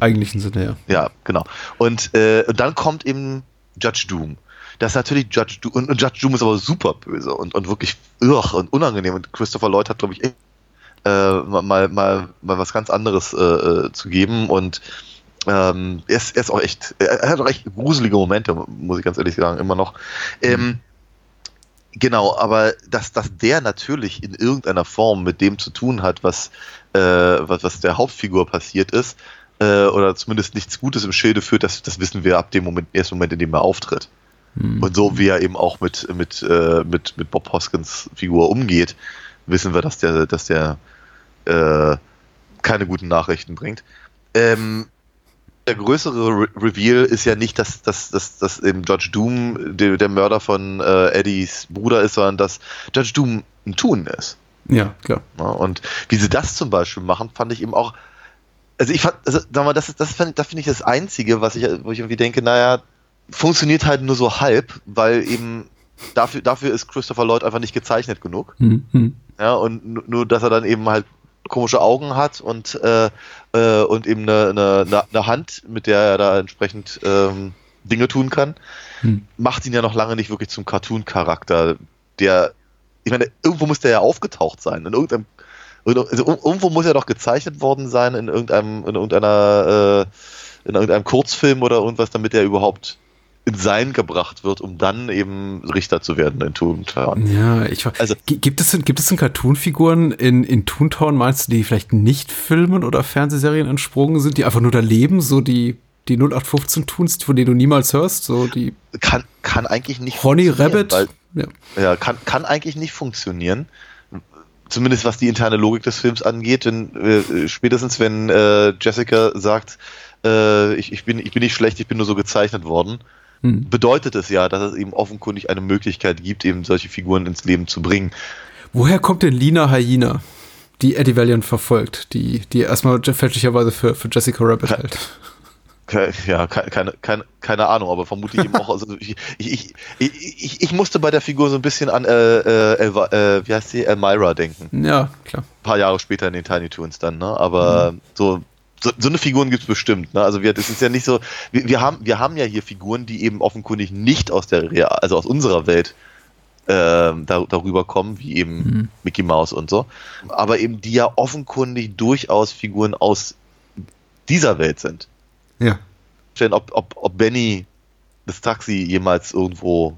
Eigentlichen Sinne, ja. ja, genau. Und, äh, und dann kommt eben Judge Doom. Das ist natürlich Judge Doom, und, und Judge Doom ist aber super böse und, und wirklich irr und unangenehm. Und Christopher Lloyd hat, glaube ich, äh, mal, mal, mal, mal was ganz anderes äh, äh, zu geben. Und ähm, er, ist, er ist auch echt, er hat auch echt gruselige Momente, muss ich ganz ehrlich sagen, immer noch. Ähm, Genau, aber dass, dass der natürlich in irgendeiner Form mit dem zu tun hat, was, äh, was, was der Hauptfigur passiert ist, äh, oder zumindest nichts Gutes im Schilde führt, das, das wissen wir ab dem Moment, ersten Moment, in dem er auftritt. Hm. Und so wie er eben auch mit, mit, äh, mit, mit Bob Hoskins Figur umgeht, wissen wir, dass der, dass der äh, keine guten Nachrichten bringt. Ähm, der größere Re Reveal ist ja nicht, dass, dass, dass, dass eben Judge Doom der, der Mörder von äh, Eddies Bruder ist, sondern dass Judge Doom ein Tun ist. Ja, klar. Ne? Und wie sie das zum Beispiel machen, fand ich eben auch. Also ich fand, also sag mal, das ist, das finde das finde ich das Einzige, was ich, wo ich irgendwie denke, naja, funktioniert halt nur so halb, weil eben dafür, dafür ist Christopher Lloyd einfach nicht gezeichnet genug. Hm, hm. Ja, und nu- nur, dass er dann eben halt komische Augen hat und, äh, äh, und eben eine, eine, eine- Hand, mit der er da entsprechend ähm, Dinge tun kann, Hm. macht ihn ja noch lange nicht wirklich zum Cartoon-Charakter, der, ich meine, irgendwo muss der ja aufgetaucht sein, in irgendeinem, also ir- irgendwo muss er doch gezeichnet worden sein, in irgendeinem, in irgendeiner, äh, in irgendeinem Kurzfilm oder irgendwas, damit er überhaupt in Sein gebracht wird, um dann eben Richter zu werden in Toontown. Ja, ich Also- Gi- gibt es denn, gibt es denn Cartoon-Figuren in, in Toontown, meinst du, die vielleicht nicht Filmen oder Fernsehserien entsprungen sind, die einfach nur da leben, so die, die 0815 Toons, von denen du niemals hörst, so die Kann, kann eigentlich nicht Honey funktionieren, Rabbit? Weil, Ja. Ja, kann, kann eigentlich nicht funktionieren. Zumindest was die interne Logik des Films angeht. Wenn, äh, spätestens wenn äh, Jessica sagt, äh, ich, ich, bin, ich bin nicht schlecht, ich bin nur so gezeichnet worden, Hm. bedeutet es ja, dass es eben offenkundig eine Möglichkeit gibt, eben solche Figuren ins Leben zu bringen. Woher kommt denn Lina Hyena, die Eddie Valiant verfolgt, die, die erstmal fälschlicherweise für, für Jessica Rabbit hält? Ja, ke- keine, keine, keine Ahnung, aber vermutlich eben auch. Also ich, ich, ich, ich, musste bei der Figur so ein bisschen an, äh, äh, äh, wie heißt sie, Elmira denken. Ja, klar. ein paar Jahre später in den Tiny Toons dann, ne? Aber so, so, so eine Figuren gibt's bestimmt, ne? Also wir, das ist ja nicht so, wir, wir haben, wir haben ja hier Figuren, die eben offenkundig nicht aus der Real, also aus unserer Welt da, darüber kommen, wie eben mhm. Mickey Mouse und so. Aber eben die ja offenkundig durchaus Figuren aus dieser Welt sind. Ja. Ob, ob, ob Benny das Taxi jemals irgendwo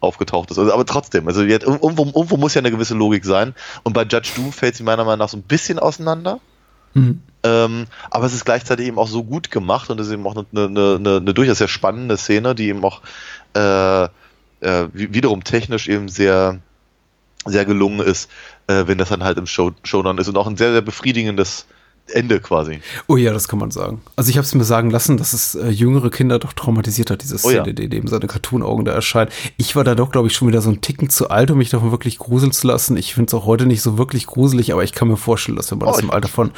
aufgetaucht ist. Also, aber trotzdem, also jetzt, irgendwo, irgendwo muss ja eine gewisse Logik sein. Und bei Judge Doom fällt sie meiner Meinung nach so ein bisschen auseinander. Mhm. Ähm, aber es ist gleichzeitig eben auch so gut gemacht und es ist eben auch eine, eine, eine, eine durchaus sehr spannende Szene, die eben auch äh, äh, wiederum technisch eben sehr, sehr gelungen ist, äh, wenn das dann halt im Show, Showdown ist und auch ein sehr, sehr befriedigendes Ende quasi. Oh ja, das kann man sagen. Also ich habe es mir sagen lassen, dass es äh, jüngere Kinder doch traumatisiert hat, diese Szene, oh ja. die eben seine Cartoon-Augen da erscheinen. Ich war da doch, glaube ich, schon wieder so ein Ticken zu alt, um mich davon wirklich gruseln zu lassen. Ich finde es auch heute nicht so wirklich gruselig, aber ich kann mir vorstellen, dass wenn man oh, das im Alter von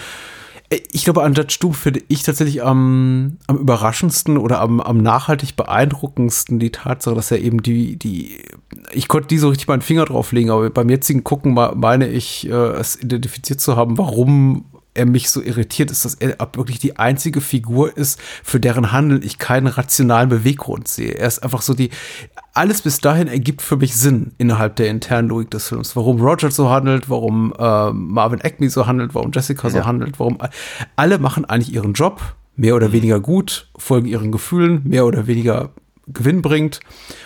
ich glaube, an Judge Doom finde ich tatsächlich am, am überraschendsten oder am, am nachhaltig beeindruckendsten die Tatsache, dass er eben die, die, ich konnte die so richtig meinen Finger drauflegen, aber beim jetzigen Gucken meine ich, äh, es identifiziert zu haben, warum er mich so irritiert ist, dass er wirklich die einzige Figur ist, für deren Handeln ich keinen rationalen Beweggrund sehe. Er ist einfach so die, alles bis dahin ergibt für mich Sinn innerhalb der internen Logik des Films. Warum Roger so handelt, warum äh, Marvin Acme so handelt, warum Jessica ja. so handelt, warum alle machen eigentlich ihren Job, mehr oder mhm. weniger gut, folgen ihren Gefühlen, mehr oder weniger Gewinn bringt.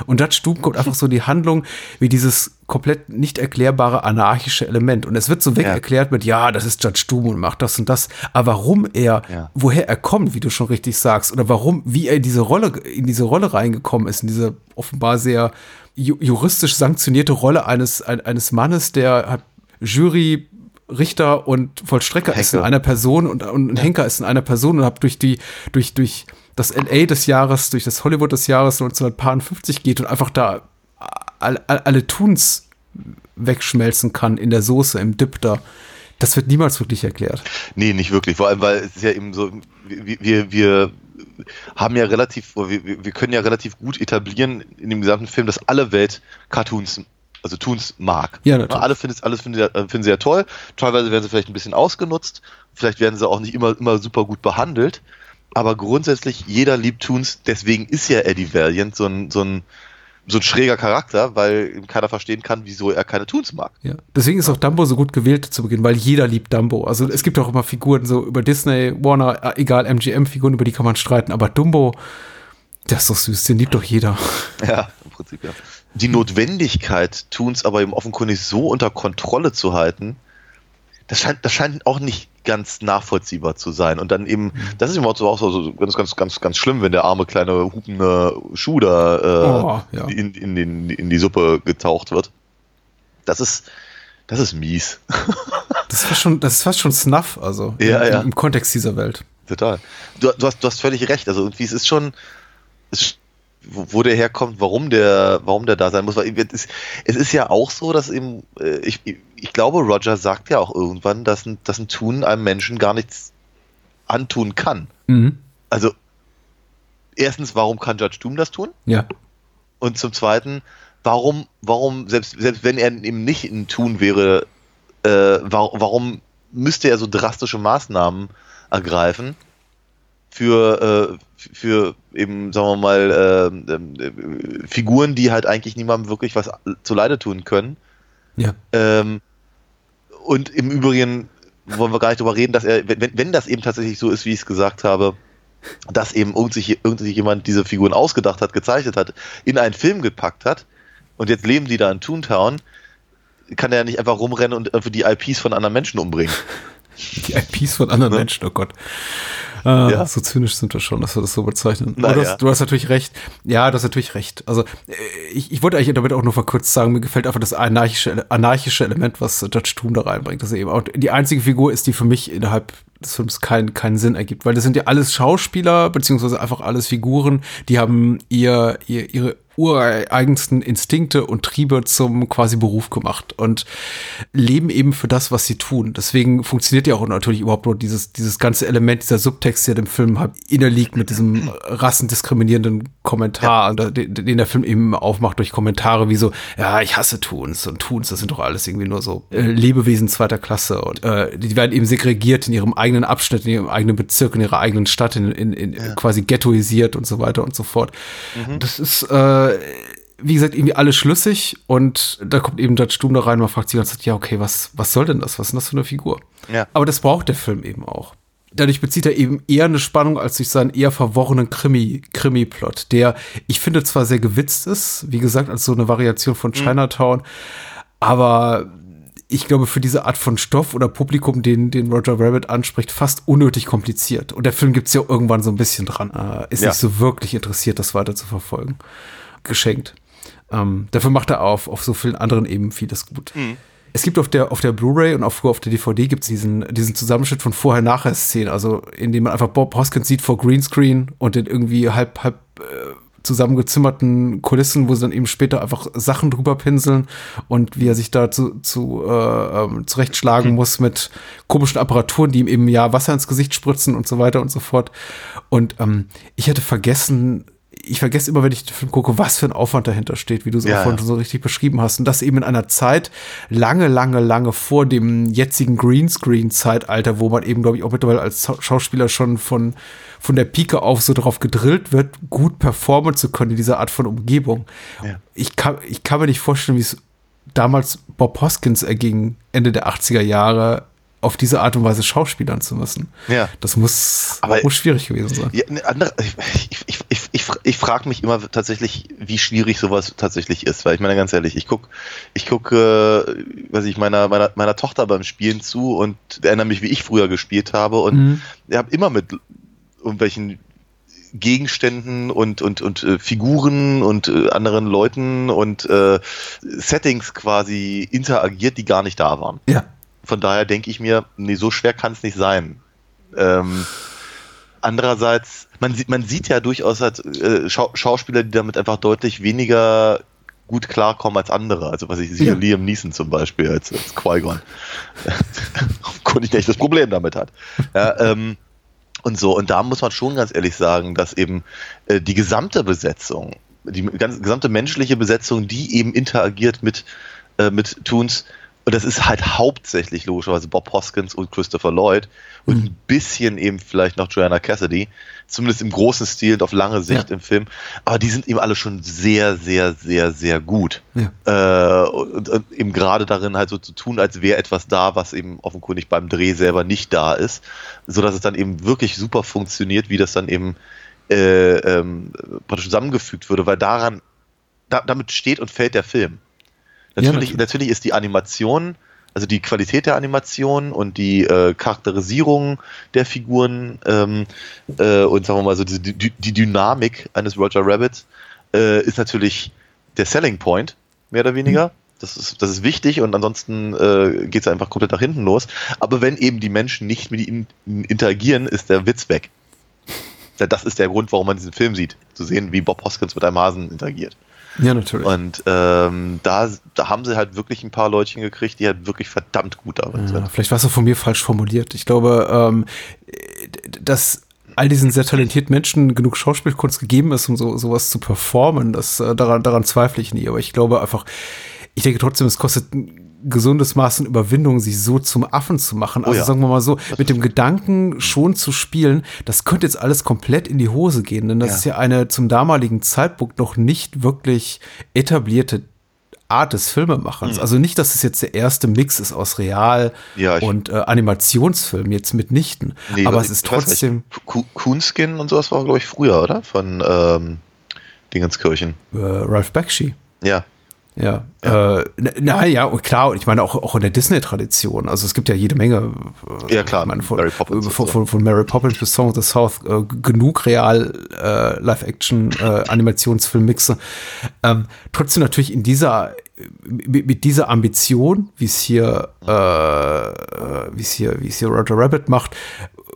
Und Judge Doom kommt einfach so die Handlung wie dieses komplett nicht erklärbare anarchische Element. Und es wird so weg ja. erklärt mit, ja, das ist Judge Doom und macht das und das. Aber warum er, ja. woher er kommt, wie du schon richtig sagst, oder warum, wie er in diese Rolle, in diese Rolle reingekommen ist, in diese offenbar sehr juristisch sanktionierte Rolle eines, eines Mannes, der hat Jury, Richter und Vollstrecker Henker. ist in einer Person und, und Henker ist in einer Person und hat durch die, durch, durch das LA des Jahres, durch das Hollywood des Jahres 1950 geht und einfach da alle, alle Tuns wegschmelzen kann in der Soße, im Dip da. Das wird niemals wirklich erklärt. Nee, nicht wirklich. Vor allem, weil es ist ja eben so, wir, wir, wir haben ja relativ, wir, wir können ja relativ gut etablieren in dem gesamten Film, dass alle Welt Cartoons also Toons mag. Ja, natürlich. Alle finden alles finden sie, finden sie ja toll. Teilweise werden sie vielleicht ein bisschen ausgenutzt. Vielleicht werden sie auch nicht immer, immer super gut behandelt. Aber grundsätzlich, jeder liebt Toons. Deswegen ist ja Eddie Valiant so ein, so ein, so ein schräger Charakter, weil keiner verstehen kann, wieso er keine Toons mag. Ja. Deswegen ist auch Dumbo so gut gewählt zu Beginn, weil jeder liebt Dumbo. Also es gibt auch immer Figuren so über Disney, Warner, äh, egal, MGM-Figuren, über die kann man streiten. Aber Dumbo, der ist doch süß, den liebt doch jeder. <laughs> Ja, im Prinzip ja die Notwendigkeit, Toons aber eben offenkundig so unter Kontrolle zu halten, das scheint, das scheint auch nicht ganz nachvollziehbar zu sein. Und dann eben, mhm. das ist immer auch so, ganz, ganz, ganz, ganz schlimm, wenn der arme kleine hupende Schuh da äh, oh, ja. in, in, den, in die Suppe getaucht wird. Das ist, das ist mies. <laughs> das ist fast schon, das ist fast schon Snuff, also ja, im, ja. im Kontext dieser Welt. Total. Du, du, hast, du hast völlig recht. Also irgendwie, es ist schon, es wo der herkommt, warum der, warum der da sein muss. Weil es, es ist ja auch so, dass eben, äh, ich, ich glaube, Roger sagt ja auch irgendwann, dass ein, dass ein Tun einem Menschen gar nichts antun kann. Mhm. Also, erstens, warum kann Judge Doom das tun? Ja. Und zum Zweiten, warum, warum, selbst, selbst wenn er eben nicht ein Tun wäre, äh, warum, warum müsste er so drastische Maßnahmen ergreifen für, äh, für eben, sagen wir mal, äh, äh, Figuren, die halt eigentlich niemandem wirklich was zu Leide tun können. Ja. Ähm, und im Übrigen wollen wir gar nicht darüber reden, dass er, wenn, wenn das eben tatsächlich so ist, wie ich es gesagt habe, dass eben irgendwie, irgendwie jemand diese Figuren ausgedacht hat, gezeichnet hat, in einen Film gepackt hat und jetzt leben die da in Toontown, kann er ja nicht einfach rumrennen und die IPs von anderen Menschen umbringen. Die IPs von anderen ne? Menschen, oh Gott. Äh, ja. So zynisch sind wir schon, dass wir das so bezeichnen. Na, du, hast, ja. du, hast, natürlich recht. Ja, du hast natürlich recht. Also äh, ich, ich wollte eigentlich damit auch nur verkürzt sagen, mir gefällt einfach das anarchische, anarchische Element, was Judge Doom da reinbringt. Dass er eben auch die einzige Figur ist, die für mich innerhalb des Films keinen keinen Sinn ergibt, weil das sind ja alles Schauspieler beziehungsweise einfach alles Figuren, die haben ihr, ihr ihre ureigensten Instinkte und Triebe zum quasi Beruf gemacht und leben eben für das, was sie tun. Deswegen funktioniert ja auch natürlich überhaupt nur dieses, dieses ganze Element, dieser Subtext, der dem Film halt innerliegt mit diesem <clears throat> rassendiskriminierenden Kommentar, ja. den, den, der Film eben aufmacht durch Kommentare wie so, ja, ich hasse Tuns und Tuns, das sind doch alles irgendwie nur so äh, Lebewesen zweiter Klasse und äh, die werden eben segregiert in ihrem eigenen Abschnitt, in ihrem eigenen Bezirk, in ihrer eigenen Stadt, in, in, in ja. quasi ghettoisiert und so weiter und so fort. Mhm. Das ist äh, wie gesagt, irgendwie alles schlüssig und da kommt eben Judge Doom da rein und man fragt sich ganz, ja, okay, was, was soll denn das? Was ist denn das für eine Figur? Ja. Aber das braucht der Film eben auch. Dadurch bezieht er eben eher eine Spannung als durch seinen eher verworrenen Krimi, Krimi-Plot, der, ich finde, zwar sehr gewitzt ist, wie gesagt, als so eine Variation von Chinatown, aber ich glaube, für diese Art von Stoff oder Publikum, den, den Roger Rabbit anspricht, fast unnötig kompliziert. Und der Film gibt's ja irgendwann so ein bisschen dran. Äh, ist Ja. nicht so wirklich interessiert, das weiter zu verfolgen. Geschenkt. Ähm, dafür macht er auf, auf so vielen anderen eben vieles gut. Es gibt auf der, auf der Blu-ray und auch früher auf der DVD gibt's diesen, diesen Zusammenschnitt von Vorher-Nachher-Szenen, also in dem man einfach Bob Hoskins sieht vor Greenscreen und den irgendwie halb, halb äh, zusammengezimmerten Kulissen, wo sie dann eben später einfach Sachen drüber pinseln und wie er sich da zu, zu äh, ähm, zurechtschlagen muss mit komischen Apparaturen, die ihm eben ja Wasser ins Gesicht spritzen und so weiter und so fort. Und ähm, ich hatte vergessen, ich vergesse immer, wenn ich den Film gucke, was für ein Aufwand dahinter steht, wie du es Ja, auch vorhin ja. schon so richtig beschrieben hast. Und das eben in einer Zeit lange, lange, lange vor dem jetzigen Greenscreen-Zeitalter, wo man eben, glaube ich, auch mittlerweile als Schau- Schauspieler schon von, von der Pike auf so darauf gedrillt wird, gut performen zu können in dieser Art von Umgebung. Ja. Ich, kann, ich kann mir nicht vorstellen, wie es damals Bob Hoskins erging, Ende der 80er Jahre, auf diese Art und Weise schauspielern zu müssen. Ja. Das muss, Aber- muss schwierig gewesen sein. Ja, ne, andere, ich ich, ich, ich, ich frage mich immer tatsächlich, wie schwierig sowas tatsächlich ist, weil ich meine ganz ehrlich, ich guck, ich guck, äh, weiß ich meiner, meiner meiner Tochter beim Spielen zu und erinnere mich, wie ich früher gespielt habe und Mhm. ich habe immer mit irgendwelchen Gegenständen und und und äh, Figuren und äh, anderen Leuten und äh, Settings quasi interagiert, die gar nicht da waren. Ja. Von daher denke ich mir, nee, so schwer kann es nicht sein. Ähm, andererseits, man sieht, man sieht ja durchaus halt, äh, Schau Schauspieler, die damit einfach deutlich weniger gut klarkommen als andere. Also was ich sehe, Ja. Liam Neeson zum Beispiel als, als Qui-Gon. <laughs> Offenkundig nicht das Problem damit hat. Ja, ähm, und so, und da muss man schon ganz ehrlich sagen, dass eben äh, die gesamte Besetzung, die ganz, gesamte menschliche Besetzung, die eben interagiert mit, äh, mit Toons, und das ist halt hauptsächlich logischerweise Bob Hoskins und Christopher Lloyd und ein bisschen eben vielleicht noch Joanna Cassidy, zumindest im großen Stil und auf lange Sicht Ja. im Film, aber die sind eben alle schon sehr, sehr, sehr, sehr gut. Ja. Äh, und, und eben gerade darin halt so zu tun, als wäre etwas da, was eben offenkundig beim Dreh selber nicht da ist, so dass es dann eben wirklich super funktioniert, wie das dann eben äh, ähm, praktisch zusammengefügt würde, weil daran, da, damit steht und fällt der Film. Ja, Natürlich, natürlich. natürlich ist die Animation, also die Qualität der Animation und die äh, Charakterisierung der Figuren ähm, äh, und sagen wir mal so die, die, die Dynamik eines Roger Rabbits äh, ist natürlich der Selling Point, mehr oder weniger. Das ist, das ist wichtig und ansonsten äh, geht es einfach komplett nach hinten los. Aber wenn eben die Menschen nicht mit ihnen interagieren, ist der Witz weg. <laughs> Ja, Das ist der Grund, warum man diesen Film sieht. Zu sehen, wie Bob Hoskins mit einem Hasen interagiert. Ja, natürlich. Und ähm, da, da haben sie halt wirklich ein paar Leutchen gekriegt, die halt wirklich verdammt gut darin Ja, vielleicht war es auch von mir falsch formuliert. Ich glaube, ähm, dass all diesen sehr talentierten Menschen genug Schauspielkunst gegeben ist, um so sowas zu performen, das äh, daran, daran zweifle ich nie. Aber ich glaube einfach, ich denke trotzdem, es kostet gesundes Maß an Überwindung, sich so zum Affen zu machen. Also ja. sagen wir mal so, mit dem Gedanken schon zu spielen, das könnte jetzt alles komplett in die Hose gehen, denn das Ja. ist ja eine zum damaligen Zeitpunkt noch nicht wirklich etablierte Art des Filmemachens. Also nicht, dass es jetzt der erste Mix ist aus Real Mhm. Ja, und äh, Animationsfilm, jetzt mitnichten. Nee, Aber was- es ist trotzdem Coonskin und sowas war, glaube ich, früher, oder? Von ähm, Dingenskirchen. äh, Ralph Bakshi. Ja. Ja, Äh, na, ja, und klar, und ich meine auch, auch in der Disney-Tradition. Also es gibt ja jede Menge. äh, Ja, klar, meine, von, Mary Poppins äh, von, von, von Mary Poppins bis Song of the South äh, genug real äh, Live-Action-Animationsfilm-Mixe. ähm, trotzdem natürlich in dieser mit, mit dieser Ambition, wie es hier, äh, wie es hier, wie es hier Roger Rabbit macht,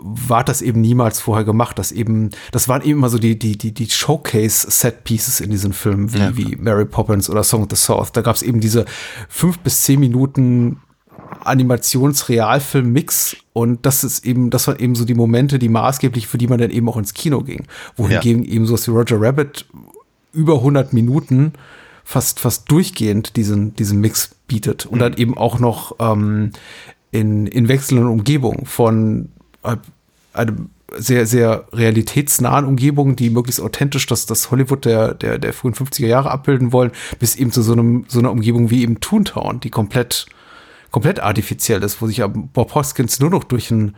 war das eben niemals vorher gemacht. Das eben, das waren eben immer so die, die, die, die Showcase-Set-Pieces in diesen Filmen, wie, wie Mary Poppins oder Song of the South. Da gab es eben diese fünf bis zehn Minuten Animations-Realfilm-Mix und das ist eben, das waren eben so die Momente, die maßgeblich, für die man dann eben auch ins Kino ging. Wohingegen eben sowas wie Roger Rabbit über 100 Minuten fast, fast durchgehend diesen, diesen Mix bietet. Und dann eben auch noch ähm, in, in wechselnden Umgebungen von äh, einem sehr, sehr realitätsnahen Umgebungen, die möglichst authentisch das, das Hollywood der, der, der frühen 50er Jahre abbilden wollen, bis eben zu so einem, so einer Umgebung wie eben Toontown, die komplett, komplett artifiziell ist, wo sich ja Bob Hoskins nur noch durch ein,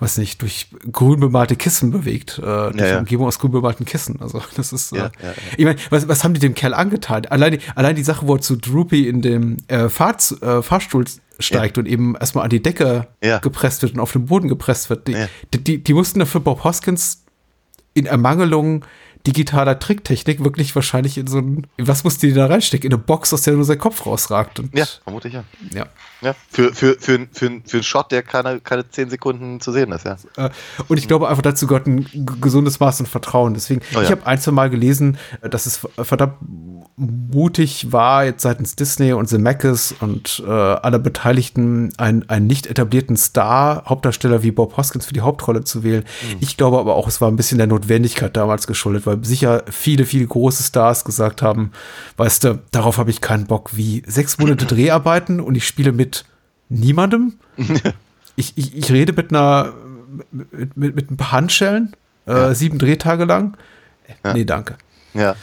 weiß nicht, durch grün bemalte Kissen bewegt, äh, durch Ja, eine ja. Umgebung aus grün bemalten Kissen. Also <laughs> das ist, Ja, äh, ja, ja. ich meine, was, was haben die dem Kerl angetan? Allein die, allein die Sache, wo er zu Droopy in dem äh, Fahrz, äh, Fahrstuhl steigt und eben erstmal an die Decke Ja. gepresst wird und auf den Boden gepresst wird. Die, Ja. die, die, die mussten dafür Bob Hoskins in Ermangelung digitaler Tricktechnik wirklich wahrscheinlich in so ein, in was musste die da reinstecken? In eine Box, aus der nur sein Kopf rausragt. Und, Ja, vermutlich ja. ja. ja. Für, für, für, für, für einen Shot, der keine, keine 10 Sekunden zu sehen ist, ja. Äh, Und ich glaube einfach dazu gehört ein gesundes Maß an Vertrauen. Deswegen, Oh ja. ich habe ein, zwei Mal gelesen, äh, dass es verdammt mutig war, jetzt seitens Disney und Zemeckis und äh, aller Beteiligten einen, einen nicht etablierten Star, Hauptdarsteller wie Bob Hoskins für die Hauptrolle zu wählen. Ich glaube aber auch, es war ein bisschen der Notwendigkeit damals geschuldet, weil sicher viele, viele große Stars gesagt haben, weißt du, darauf habe ich keinen Bock, wie sechs Monate <clears throat> Dreharbeiten und ich spiele mit niemandem. <laughs> ich, ich, ich rede mit einer mit, mit, mit ein paar Handschellen, äh, sieben Drehtage lang. Nee, danke. Ja.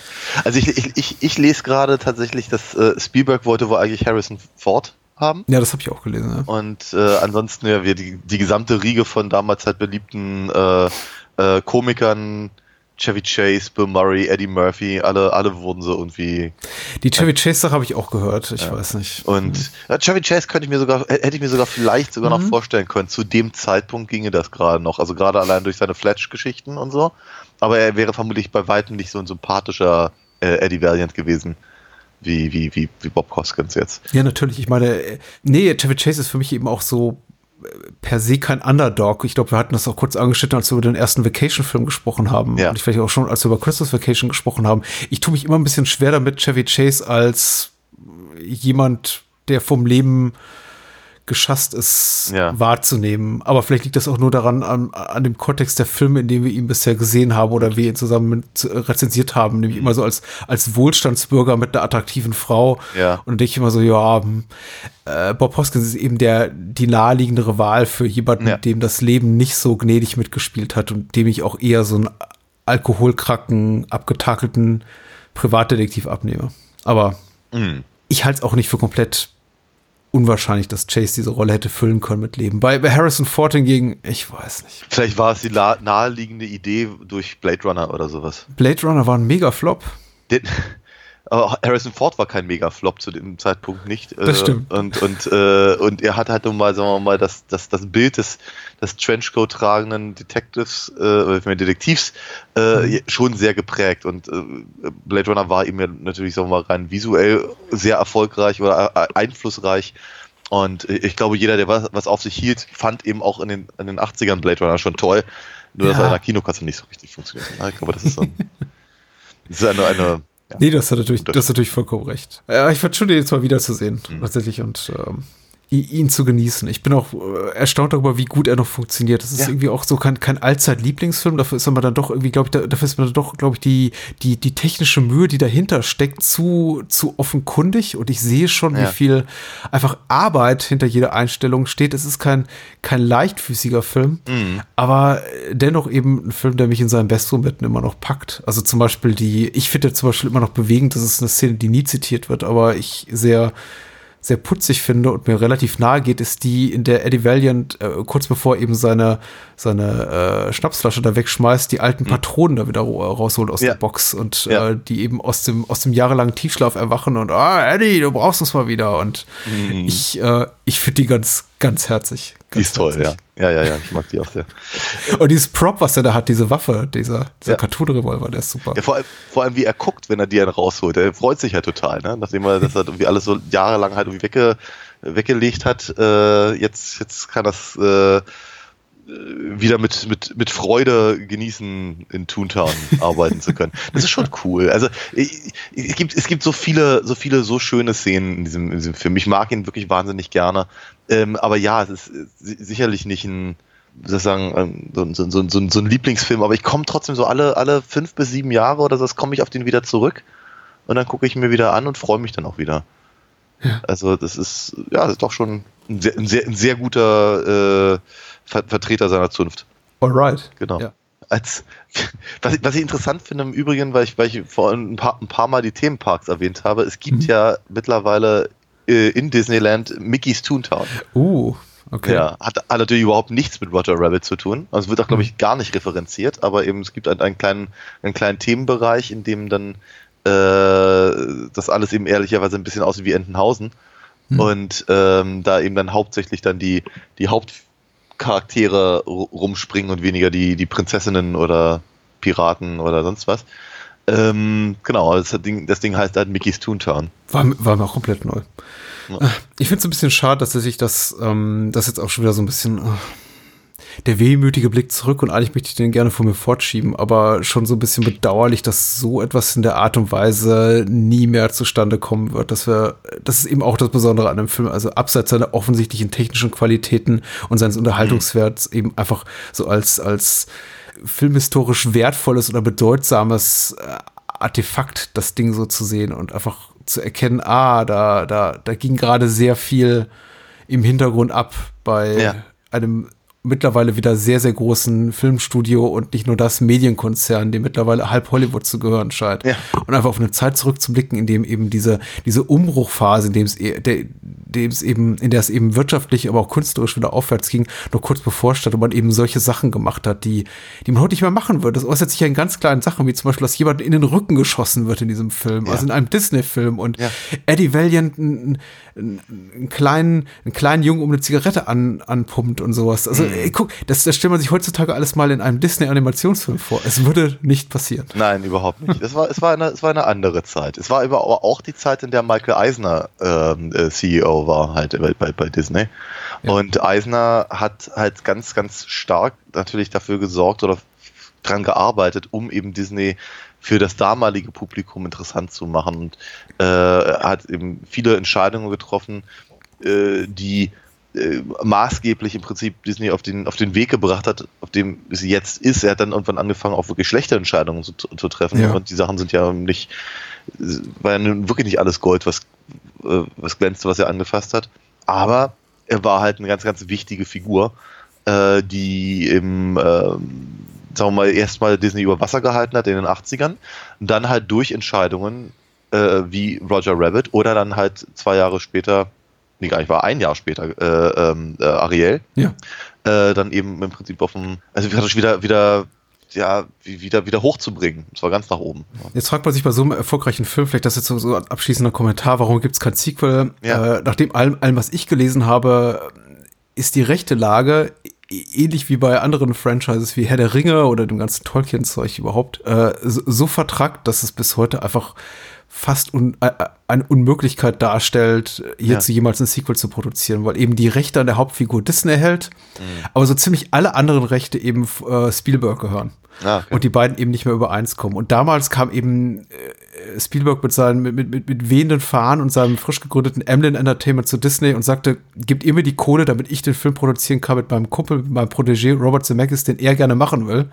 Also ich, ich, ich, ich lese gerade tatsächlich, dass äh, Spielberg wollte wohl eigentlich Harrison Ford haben. Ja, das habe ich auch gelesen. Ja. Und äh, ansonsten ja, wir die, die gesamte Riege von damals halt beliebten äh, äh, Komikern, Chevy Chase, Bill Murray, Eddie Murphy, alle, alle wurden so irgendwie. Die Chevy Chase Sache habe ich auch gehört. Ich weiß nicht. Und ja, Chevy Chase könnte ich mir sogar, hätte ich mir sogar vielleicht sogar Mhm. noch vorstellen können. Zu dem Zeitpunkt ginge das gerade noch. Also gerade allein durch seine Fletch-Geschichten und so. Aber er wäre vermutlich bei weitem nicht so ein sympathischer äh, Eddie Valiant gewesen. Wie, wie, wie, wie Bob Hoskins jetzt. Ja, natürlich. Ich meine, äh, nee, Chevy Chase ist für mich eben auch so per se kein Underdog. Ich glaube, wir hatten das auch kurz angeschnitten, als wir über den ersten Vacation-Film gesprochen haben. Ja. Und ich vielleicht auch schon, als wir über Christmas Vacation gesprochen haben. Ich tue mich immer ein bisschen schwer damit, Chevy Chase als jemand, der vom Leben geschasst ist, Ja. wahrzunehmen. Aber vielleicht liegt das auch nur daran, an, an dem Kontext der Filme, in dem wir ihn bisher gesehen haben oder wir ihn zusammen mit, äh, rezensiert haben, nämlich immer so als, als Wohlstandsbürger mit einer attraktiven Frau. Ja. Und denke ich immer so, ja, hm, äh, Bob Hoskins ist eben der, die naheliegendere Wahl für jemanden, Ja. dem das Leben nicht so gnädig mitgespielt hat und dem ich auch eher so einen alkoholkracken, abgetakelten Privatdetektiv abnehme. Aber Mhm. ich halte es auch nicht für komplett unwahrscheinlich, dass Chase diese Rolle hätte füllen können mit Leben. Bei, bei Harrison Ford hingegen, ich weiß nicht. Vielleicht war es die naheliegende Idee durch Blade Runner oder sowas. Blade Runner war ein Mega-Flop. Den, aber Harrison Ford war kein Mega-Flop zu dem Zeitpunkt nicht. Das stimmt. Und, und, äh, und er hat halt nun mal, sagen wir mal, das, das, das Bild des, des Trenchcoat tragenden Detectives, äh, Detektivs, äh, schon sehr geprägt. Und äh, Blade Runner war ihm ja natürlich, sagen wir mal, rein visuell sehr erfolgreich oder äh, einflussreich. Und äh, ich glaube, jeder, der was, was auf sich hielt, fand eben auch in den, in den 80ern Blade Runner schon toll. Nur, dass Ja. er in der Kinokasse nicht so richtig funktioniert. Ich glaube, das ist so ein, <laughs> das ist eine, eine ja. Nee, das hat natürlich, das hat natürlich vollkommen recht. Ja, ich fand schon, den jetzt mal wiederzusehen, tatsächlich, und ähm, ihn zu genießen. Ich bin auch äh, erstaunt darüber, wie gut er noch funktioniert. Das ist Ja. irgendwie auch so kein, kein Allzeit-Lieblingsfilm. Dafür ist aber dann doch irgendwie, glaube ich, da, dafür ist mir dann doch, glaube ich, die, die, die technische Mühe, die dahinter steckt, zu, zu offenkundig. Und ich sehe schon, Ja. wie viel einfach Arbeit hinter jeder Einstellung steht. Es ist kein, kein leichtfüßiger Film, aber dennoch eben ein Film, der mich in seinen Bestmomenten immer noch packt. Also zum Beispiel die, ich finde zum Beispiel immer noch bewegend, das ist eine Szene, die nie zitiert wird, aber ich sehr sehr putzig finde und mir relativ nahe geht, ist die, in der Eddie Valiant äh, kurz bevor eben seine, seine äh, Schnapsflasche da wegschmeißt, die alten Patronen da wieder ra- rausholt aus Ja. der Box und Ja. äh, die eben aus dem, aus dem jahrelangen Tiefschlaf erwachen und ah, Eddie, du brauchst uns mal wieder. Und ich, äh, ich finde die ganz, ganz herzig. Die ist toll, ja. Ja, ja, ja, ich mag die auch sehr. <laughs> Und dieses Prop, was er da hat, diese Waffe, dieser, dieser Ja. Cartoon-Revolver, der ist super. Ja, vor allem, vor allem, wie er guckt, wenn er die einen rausholt. Er freut sich ja total, ne? Nachdem er das halt irgendwie alles so jahrelang halt irgendwie wegge, weggelegt hat, äh, jetzt, jetzt kann das äh, wieder mit, mit, mit Freude genießen, in Toontown <laughs> arbeiten zu können. Das ist schon cool. Also ich, es gibt, es gibt so viele, so viele so schöne Szenen in diesem, in diesem Film. Ich mag ihn wirklich wahnsinnig gerne. Ähm, aber ja, es ist si- sicherlich nicht ein, wie soll ich sagen, ähm, so, so, so, so, so ein Lieblingsfilm, aber ich komme trotzdem so alle, alle fünf bis sieben Jahre oder so, komme ich auf den wieder zurück und dann gucke ich mir wieder an und freue mich dann auch wieder. Also das ist, ja, das ist doch schon ein sehr, ein sehr, ein sehr guter äh, Ver Vertreter seiner Zunft. Alright. Genau. Ja. Als, was, ich, was ich interessant finde im Übrigen, weil ich, weil ich vorhin ein paar, ein paar Mal die Themenparks erwähnt habe, es gibt Mhm. ja mittlerweile äh, in Disneyland Mickey's Toontown. Uh, okay. Ja, hat, hat natürlich überhaupt nichts mit Roger Rabbit zu tun. Also wird auch, glaube Mhm. ich, gar nicht referenziert, aber eben es gibt einen, einen, kleinen, einen kleinen Themenbereich, in dem dann äh, das alles eben ehrlicherweise ein bisschen aussieht wie Entenhausen. Mhm. Und ähm, da eben dann hauptsächlich dann die, die Hauptcharaktere ru- rumspringen und weniger die, die Prinzessinnen oder Piraten oder sonst was. Ähm, genau, das Ding, das Ding heißt halt Mickey's Toontown. War, war mir auch komplett neu. Ja. Äh, Ich finde es ein bisschen schade, dass er sich das, ähm, das jetzt auch schon wieder so ein bisschen äh, der wehmütige Blick zurück und eigentlich möchte ich den gerne vor mir fortschieben, aber schon so ein bisschen bedauerlich, dass so etwas in der Art und Weise nie mehr zustande kommen wird. Dass wir, das ist eben auch das Besondere an dem Film, also abseits seiner offensichtlichen technischen Qualitäten und seines Unterhaltungswerts eben einfach so als, als filmhistorisch wertvolles oder bedeutsames äh, Artefakt, das Ding so zu sehen und einfach zu erkennen, ah, da, da, da ging gerade sehr viel im Hintergrund ab bei Ja. einem mittlerweile wieder sehr, sehr großen Filmstudio und nicht nur das Medienkonzern, dem mittlerweile halb Hollywood zu gehören scheint. Ja. Und einfach auf eine Zeit zurückzublicken, in dem eben diese, diese Umbruchphase, in dem es, eh- der, dem es eben, in der es eben wirtschaftlich, aber auch künstlerisch wieder aufwärts ging, noch kurz bevorstand und man eben solche Sachen gemacht hat, die, die man heute nicht mehr machen würde. Das äußert sich ja in ganz kleinen Sachen, wie zum Beispiel, dass jemand in den Rücken geschossen wird in diesem Film, also in einem Disney-Film und Ja. Eddie Valiant einen, einen, einen kleinen, einen kleinen Jungen um eine Zigarette an, anpumpt und sowas. Also, ey, guck, das, das stellt man sich heutzutage alles mal in einem Disney-Animationsfilm vor. Es würde nicht passieren. Nein, überhaupt nicht. Es war, es war, eine, es war eine andere Zeit. Es war aber auch die Zeit, in der Michael Eisner ähm, äh, CEO war, halt bei, bei, bei Disney. Ja. Und Eisner hat halt ganz, ganz stark natürlich dafür gesorgt oder dran gearbeitet, um eben Disney für das damalige Publikum interessant zu machen. Und äh, hat eben viele Entscheidungen getroffen, äh, die äh, maßgeblich im Prinzip Disney auf den, auf den Weg gebracht hat, auf dem es jetzt ist. Er hat dann irgendwann angefangen, auch wirklich schlechte Entscheidungen zu, zu treffen. Ja. Und die Sachen sind ja nicht, war ja nun wirklich nicht alles Gold, was, äh, was glänzte, was er angefasst hat. Aber er war halt eine ganz, ganz wichtige Figur, äh, die im, ähm, sagen wir mal, erstmal Disney über Wasser gehalten hat in den 80ern und dann halt durch Entscheidungen äh, wie Roger Rabbit oder dann halt zwei Jahre später, nee, gar nicht, war ein Jahr später, äh, ähm, äh, Ariel, Ja. äh, dann eben im Prinzip auf dem, also praktisch wieder, wieder, ja, wie- wieder, wieder hochzubringen. Das war ganz nach oben. Jetzt fragt man sich bei so einem erfolgreichen Film, vielleicht das jetzt so, so ein abschließender Kommentar, warum gibt es kein Sequel? Ja. Äh, nachdem allem, allem, was ich gelesen habe, ist die rechte Lage ä- ähnlich wie bei anderen Franchises wie Herr der Ringe oder dem ganzen Tolkien-Zeug überhaupt, äh, so, so vertrackt, dass es bis heute einfach fast un, äh, eine Unmöglichkeit darstellt, hierzu jemals ein Sequel zu produzieren, weil eben die Rechte an der Hauptfigur Disney hält, aber so ziemlich alle anderen Rechte eben äh, Spielberg gehören. Ah, okay. Und die beiden eben nicht mehr übereinskommen. Und damals kam eben äh, Spielberg mit seinen, mit, mit, mit, mit wehenden Fahnen und seinem frisch gegründeten Emblem Entertainment zu Disney und sagte, gebt ihr mir die Kohle, damit ich den Film produzieren kann mit meinem Kumpel, mit meinem Protégé Robert Zemeckis, den er gerne machen will.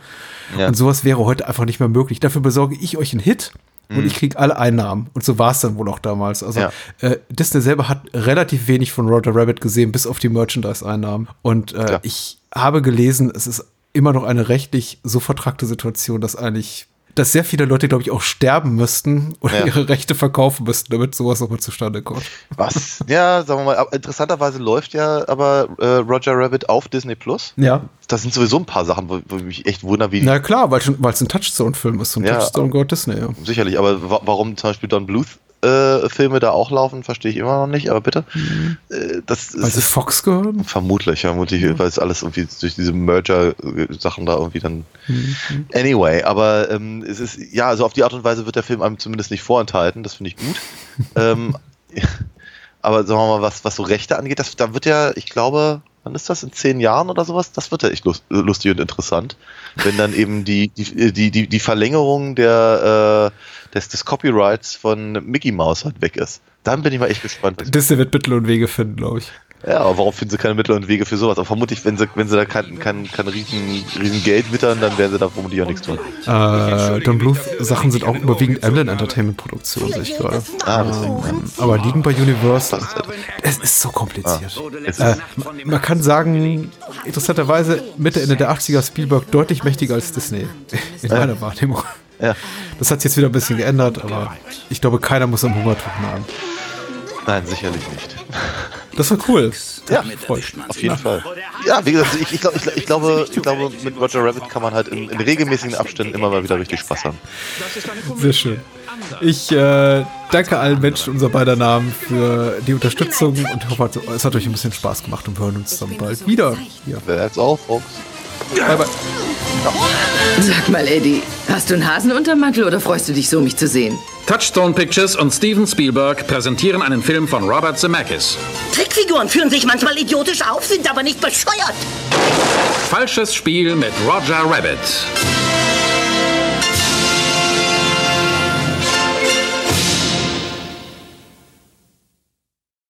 Ja. Und sowas wäre heute einfach nicht mehr möglich. Dafür besorge ich euch einen Hit. Und ich kriege alle Einnahmen. Und so war es dann wohl auch damals. Also Mhm. Ja. äh, Disney selber hat relativ wenig von Roger Rabbit gesehen, bis auf die Merchandise-Einnahmen. Und äh, Ja. ich habe gelesen, es ist immer noch eine rechtlich so vertragte Situation, dass eigentlich, dass sehr viele Leute, glaube ich, auch sterben müssten oder Ja. ihre Rechte verkaufen müssten, damit sowas nochmal zustande kommt. Was? Ja, sagen wir mal, interessanterweise läuft ja aber äh, Roger Rabbit auf Disney Plus. Ja. Das sind sowieso ein paar Sachen, wo, wo ich mich echt wundere, wie Na klar, weil es ein Touchstone-Film ist. Und Ja. Touchstone gehört Disney, ja. sicherlich, aber wa warum zum Beispiel Don Bluth äh, Filme da auch laufen, verstehe ich immer noch nicht, aber bitte. Äh, das Weil sie ist Fox gehören? vermutlich, vermutlich, weil es alles irgendwie durch diese Merger-Sachen da irgendwie dann. Anyway, aber ähm, es ist, ja, also auf die Art und Weise wird der Film einem zumindest nicht vorenthalten, das finde ich gut. <laughs> ähm, <laughs> aber sagen wir mal, was, was so Rechte angeht, das, da wird ja, ich glaube, wann ist das, in zehn Jahren oder sowas? Das wird ja echt lust, lustig und interessant. Wenn dann eben die, die, die, die, die Verlängerung der, äh, des, des Copyrights von Mickey Mouse halt weg ist. Dann bin ich mal echt gespannt. Disney wird Mittel und Wege finden, glaube ich. Ja, aber warum finden sie keine Mittel und Wege für sowas? Aber vermutlich, wenn sie, wenn sie da kein, kein, kein riesen, riesen Geld wittern, dann werden sie da vermutlich auch nichts tun. Äh, Don Bluth Sachen sind auch überwiegend Amblin Entertainment Produktionen, sehe ich gerade. Ah, deswegen. Ähm, aber liegen bei Universal. Es ist so kompliziert. Es Äh, man kann sagen, interessanterweise Mitte, Ende der 80er Spielberg deutlich mächtiger als Disney. In meiner Wahrnehmung. Ja, Das hat sich jetzt wieder ein bisschen geändert, aber ich glaube, keiner muss am Hungertuch nahen. nein, sicherlich nicht. Das war cool. Ja, auf jeden Fall. Ja, wie gesagt, ich, ich, glaub, ich, ich, glaube, ich glaube, mit Roger Rabbit kann man halt in, in regelmäßigen Abständen immer mal wieder richtig Spaß haben. Sehr schön. Ich äh, danke allen Menschen unser beider Namen für die Unterstützung und hoffe, es hat euch ein bisschen Spaß gemacht und wir hören uns dann bald wieder. Ja. That's all, folks. Bye, bye. Sag mal, Eddie, hast du einen Hasenuntermantel oder freust du dich so, mich zu sehen? Touchstone Pictures und Steven Spielberg präsentieren einen Film von Robert Zemeckis. Trickfiguren führen sich manchmal idiotisch auf, sind aber nicht bescheuert. Falsches Spiel mit Roger Rabbit.